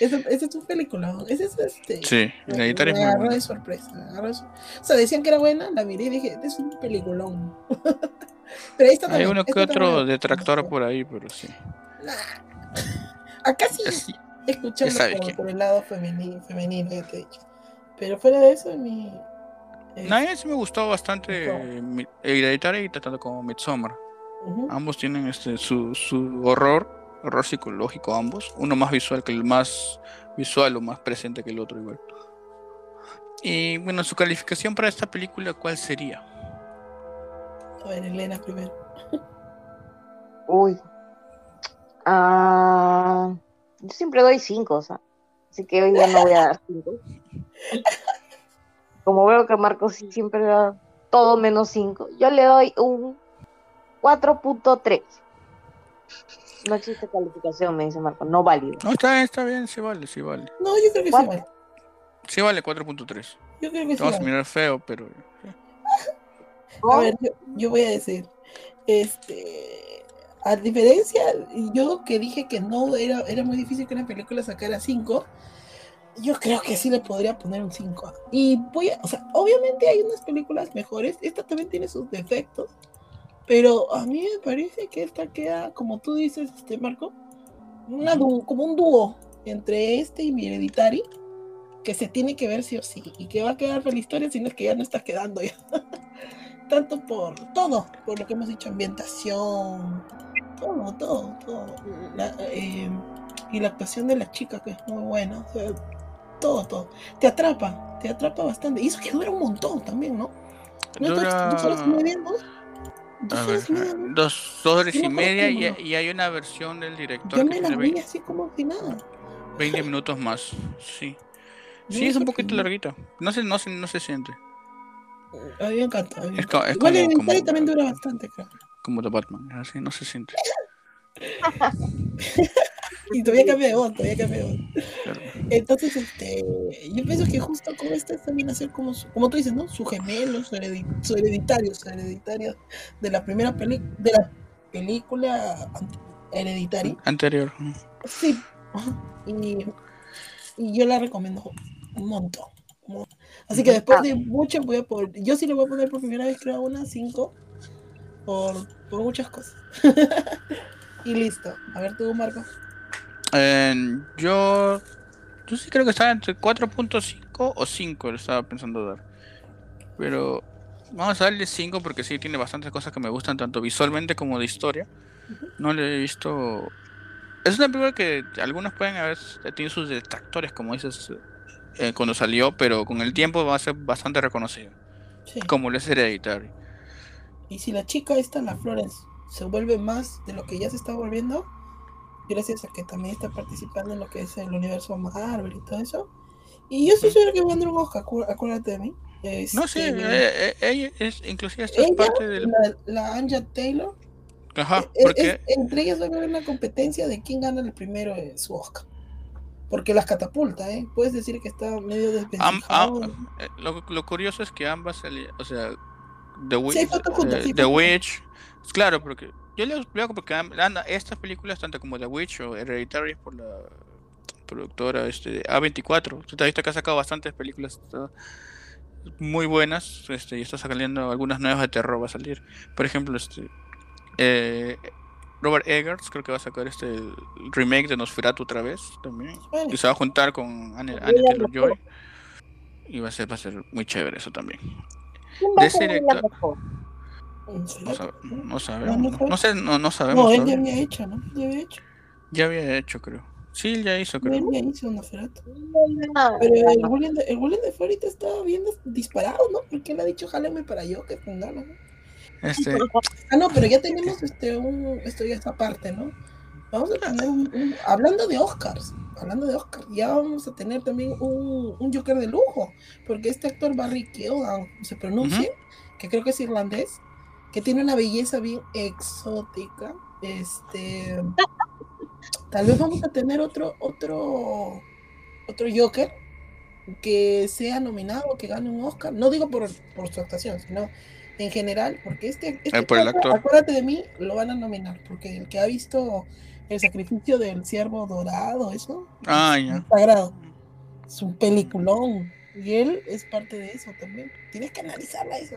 Ese, es un película, ese es este... Sí, me- Hereditario es me muy de sorpresa, agarró O sea, decían que era buena, la miré y dije, es un peliculón. pero esta Hay también, uno que otro también detractor por ahí, pero sí. Nah. Acá sí Así. escuchando por, el lado femenino, femenino, ya te he dicho. Pero fuera de eso, mi... es- No, a mí sí me gustó bastante eh, y tratando como Midsommar. Ambos tienen este su, su horror, horror psicológico ambos. Uno más visual que el más visual o más presente que el otro igual. Y bueno, su calificación para esta película, ¿cuál sería? A ver, Elena primero. Uy. Ah, yo siempre doy cinco, o sea. Así que hoy día no voy a dar cinco. Como veo que Marcos sí siempre da todo menos cinco, yo le doy un 4.3. No existe calificación, me dice Marcos, no válido. No, está bien, está bien, sí vale, sí vale. No, yo creo que sí ¿Cuál? vale. Sí vale 4.3. Yo creo que Te sí vas a vale. mirar feo, pero... A ver, yo, yo voy a decir, este, a diferencia, yo que dije que no era, era muy difícil que una película sacara 5, yo creo que sí le podría poner un 5. Y voy a, o sea, obviamente hay unas películas mejores, esta también tiene sus defectos, pero a mí me parece que esta queda, como tú dices, este Marco, una dú- como un dúo entre este y mi Hereditary, que se tiene que ver sí o sí, y que va a quedar feliz historia, sino es que ya no está quedando ya. Tanto por todo, por lo que hemos dicho, ambientación, todo, todo, todo. La, eh, y la actuación de la chica, que es muy buena, o sea, todo, todo. Te atrapa, te atrapa bastante. Y eso que dura un montón también, ¿no? ¿No estás- dos horas y media, no? Dos horas y media, ¿no? dos, dos horas y media y, y hay una versión del director Yo que me la vi 20, así como si nada. 20 minutos más. Sí. Sí, es un poquito no. larguita. No se, no se, no se siente. A mí me encanta. a mí me Es co- encanta. es Igual como- como- también dura bastante, creo. Como de Batman. Así no se siente. Y todavía cambia de voz, todavía cambia de voz. Entonces, este, yo pienso que justo como este también hacer como, su- como tú dices, ¿no? Su gemelo, su, heredi- su hereditario, su hereditario de la primera peli de la película hereditaria. Anterior. Sí. Y, y yo la recomiendo un montón. un montón. Así que después de mucho voy a poner, yo sí le voy a poner por primera vez creo una 5 por, por muchas cosas. y listo. A ver tú, Marco. Eh, yo, yo sí creo que estaba entre 4.5 o 5, le estaba pensando dar. Pero vamos a darle 5 porque sí tiene bastantes cosas que me gustan, tanto visualmente como de historia. No le he visto. Es una película que algunos pueden haber tenido sus detractores, como dices, eh, cuando salió, pero con el tiempo va a ser bastante reconocido. Sí. Como lo es Hereditary. Y si la chica esta, la Florence, se vuelve más de lo que ya se está volviendo, gracias a que también está participando en lo que es el universo Marvel y todo eso. Y yo estoy seguro que va a andar un Oscar, acu- acuérdate de mí. No, sí, Este, eh, eh, ella es, inclusive esta es ella, parte del... la, la Anja Taylor, Ajá, eh, porque... es- entre ellas va a haber una competencia de quién gana el primero de su Oscar. Porque las catapulta, ¿eh? Puedes decir que está medio desvencijado. am- eh, lo, lo curioso es que ambas, o sea, The Witch, Sí, eh, sí, The fotos. Witch, claro, porque yo les explico porque anda, estas películas, tanto como The Witch o Hereditary, por la productora este, de A24, tú te has visto que ha sacado bastantes películas muy buenas, este, y está saliendo algunas nuevas de terror, va a salir. Por ejemplo, este, eh, Robert Eggers creo que va a sacar este el remake de Nosferatu otra vez también. Y se va a juntar con Anne, Anne Taylor. Joy. Y va a ser, va a ser muy chévere eso también. ¿Quién va de ese director- No, sab- sabemos. no No, sabe. no sé, no, no sabemos. No, él ya había hecho, ¿no? Ya había hecho. Ya había hecho, creo. Sí, él ya hizo, creo. Él ya hizo una ferata. Ah, Pero el William de, el William de ahorita está bien dis- disparado, ¿no? Porque él ha dicho, jáleme para yo, que fundalo, ¿no? Este, Ah, no, pero ya tenemos este un, esto ya esta parte, ¿no? Vamos a tener un, un- hablando de Oscars, hablando de Oscars, ya vamos a tener también un, un Joker de lujo, porque este actor Barry Keoghan, se pronuncia, que creo que es irlandés, que tiene una belleza bien exótica, este, tal vez vamos a tener otro, otro, otro Joker que sea nominado, que gane un Oscar, no digo por, por su actuación, sino en general, porque este, este Eh, por acuérdate de mí, lo van a nominar, porque el que ha visto el sacrificio del ciervo dorado, eso, ah, es sagrado, es un peliculón, y él es parte de eso también, tienes que analizarla eso,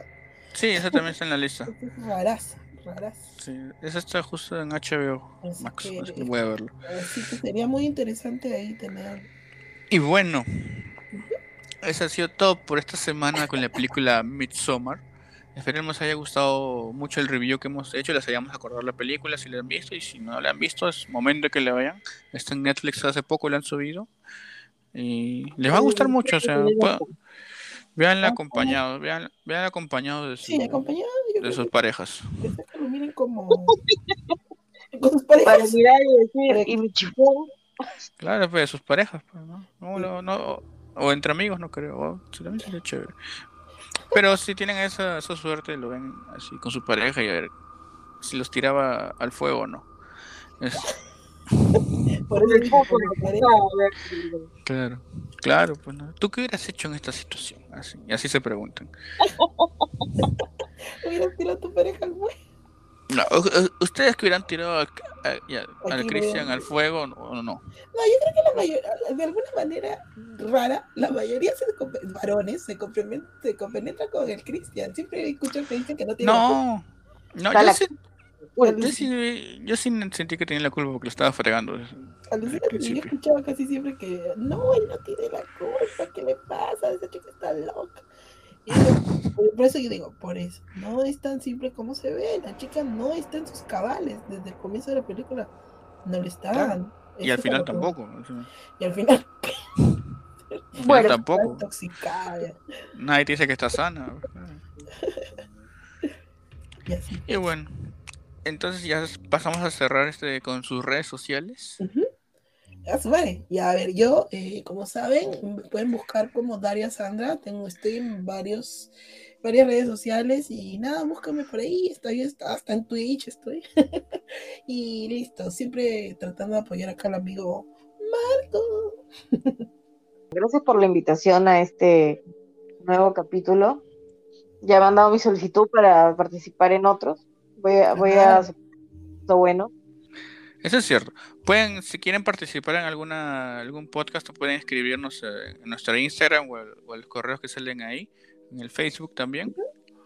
Sí, esa también está en la lista. es raraza, raraza, Sí, esa está justo en HBO Así Max, que- así que voy a verlo. así que sería muy interesante ahí tener, Y bueno, eso ha sido todo por esta semana con la película Midsommar. Esperemos les haya gustado mucho el review que hemos hecho, les hayamos acordado la película si la han visto y si no la han visto es momento de que la vean. Está en Netflix hace poco, la han subido y les va a gustar mucho, o sea, pueden- veanla acompañados, vean, vean acompañados de, su- sí, acompañado, de sus parejas. lo miren como, con sus Para parejas, mirar y decir, y mi chifón. Claro, pues de sus parejas, pues, ¿no? No, no, no, o entre amigos, no creo, o- sí, también sería chévere. Pero si tienen esa, esa suerte, lo ven así con su pareja y a ver si los tiraba al fuego o no. Es- por eso sus parejas. claro, claro, pues no. ¿Tú qué hubieras hecho en esta situación? Así, y así se preguntan. hubieras tirado a tu pareja al güey. No, ¿Ustedes que hubieran tirado a- a- al Cristian al fuego o no? No, yo creo que la mayoría, de alguna manera rara, la mayoría se varones se, se compenetra con el Cristian. Siempre escucho que dicen que no tiene la culpa. No, no, yo la- sí, yo sí, yo sí sentí que tenía la culpa porque lo estaba fregando. Alucina que yo escuchaba casi siempre que no, él no tiene la culpa, ¿qué le pasa? Esa chica está loca. Y yo- por eso yo digo, por eso, no es tan simple como se ve, la chica no está en sus cabales desde el comienzo de la película, no lo está. Claro. Y al final lo tampoco. Y al final, al final Bueno, tampoco. intoxicada. Nadie te dice que está sana. Y así. Y bueno, entonces ya pasamos a cerrar este con sus redes sociales. Ujú. Ya se vale. Y a ver, yo, eh, como saben, me pueden buscar como Daria Sandra. Tengo, estoy en varios, varias redes sociales y nada, búscame por ahí. Estoy hasta, hasta en Twitch, estoy. y listo, siempre tratando de apoyar acá al amigo Marco. Gracias por la invitación a este nuevo capítulo. Ya me han dado mi solicitud para participar en otros. Voy a, voy a esto bueno. Eso es cierto. Pueden, si quieren participar en alguna algún podcast, pueden escribirnos eh, en nuestro Instagram o, el- o los correos que salen ahí, en el Facebook también,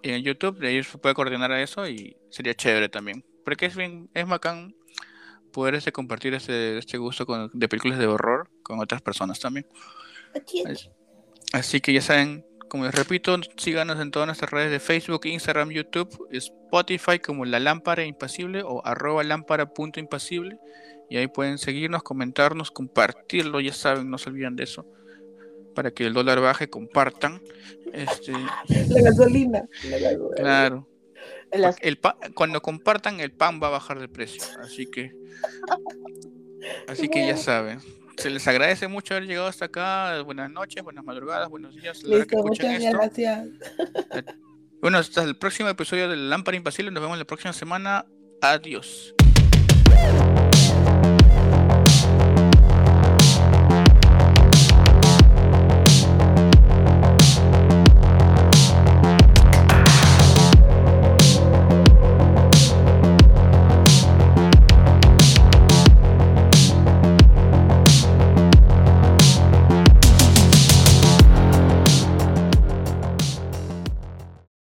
y en YouTube, de ahí se puede coordinar a eso y sería chévere también. Porque es bien, es bacán poder este, compartir este, este gusto con- de películas de horror con otras personas también. Así que ya saben, como les repito, síganos en todas nuestras redes de Facebook, Instagram, YouTube, Spotify como La Lámpara Impasible o arroba lámpara.impasible. Y ahí pueden seguirnos, comentarnos, compartirlo, ya saben, no se olviden de eso. Para que el dólar baje, compartan. Este, la gasolina. la gasolina. claro. Las- El pa- cuando compartan, el pan va a bajar de precio. Así que. Así que ya saben. Se les agradece mucho haber llegado hasta acá. Buenas noches, buenas madrugadas, buenos días. Listo, muchas esto. gracias. Bueno, hasta el próximo episodio del Lámpara Impasible. Nos vemos la próxima semana. Adiós.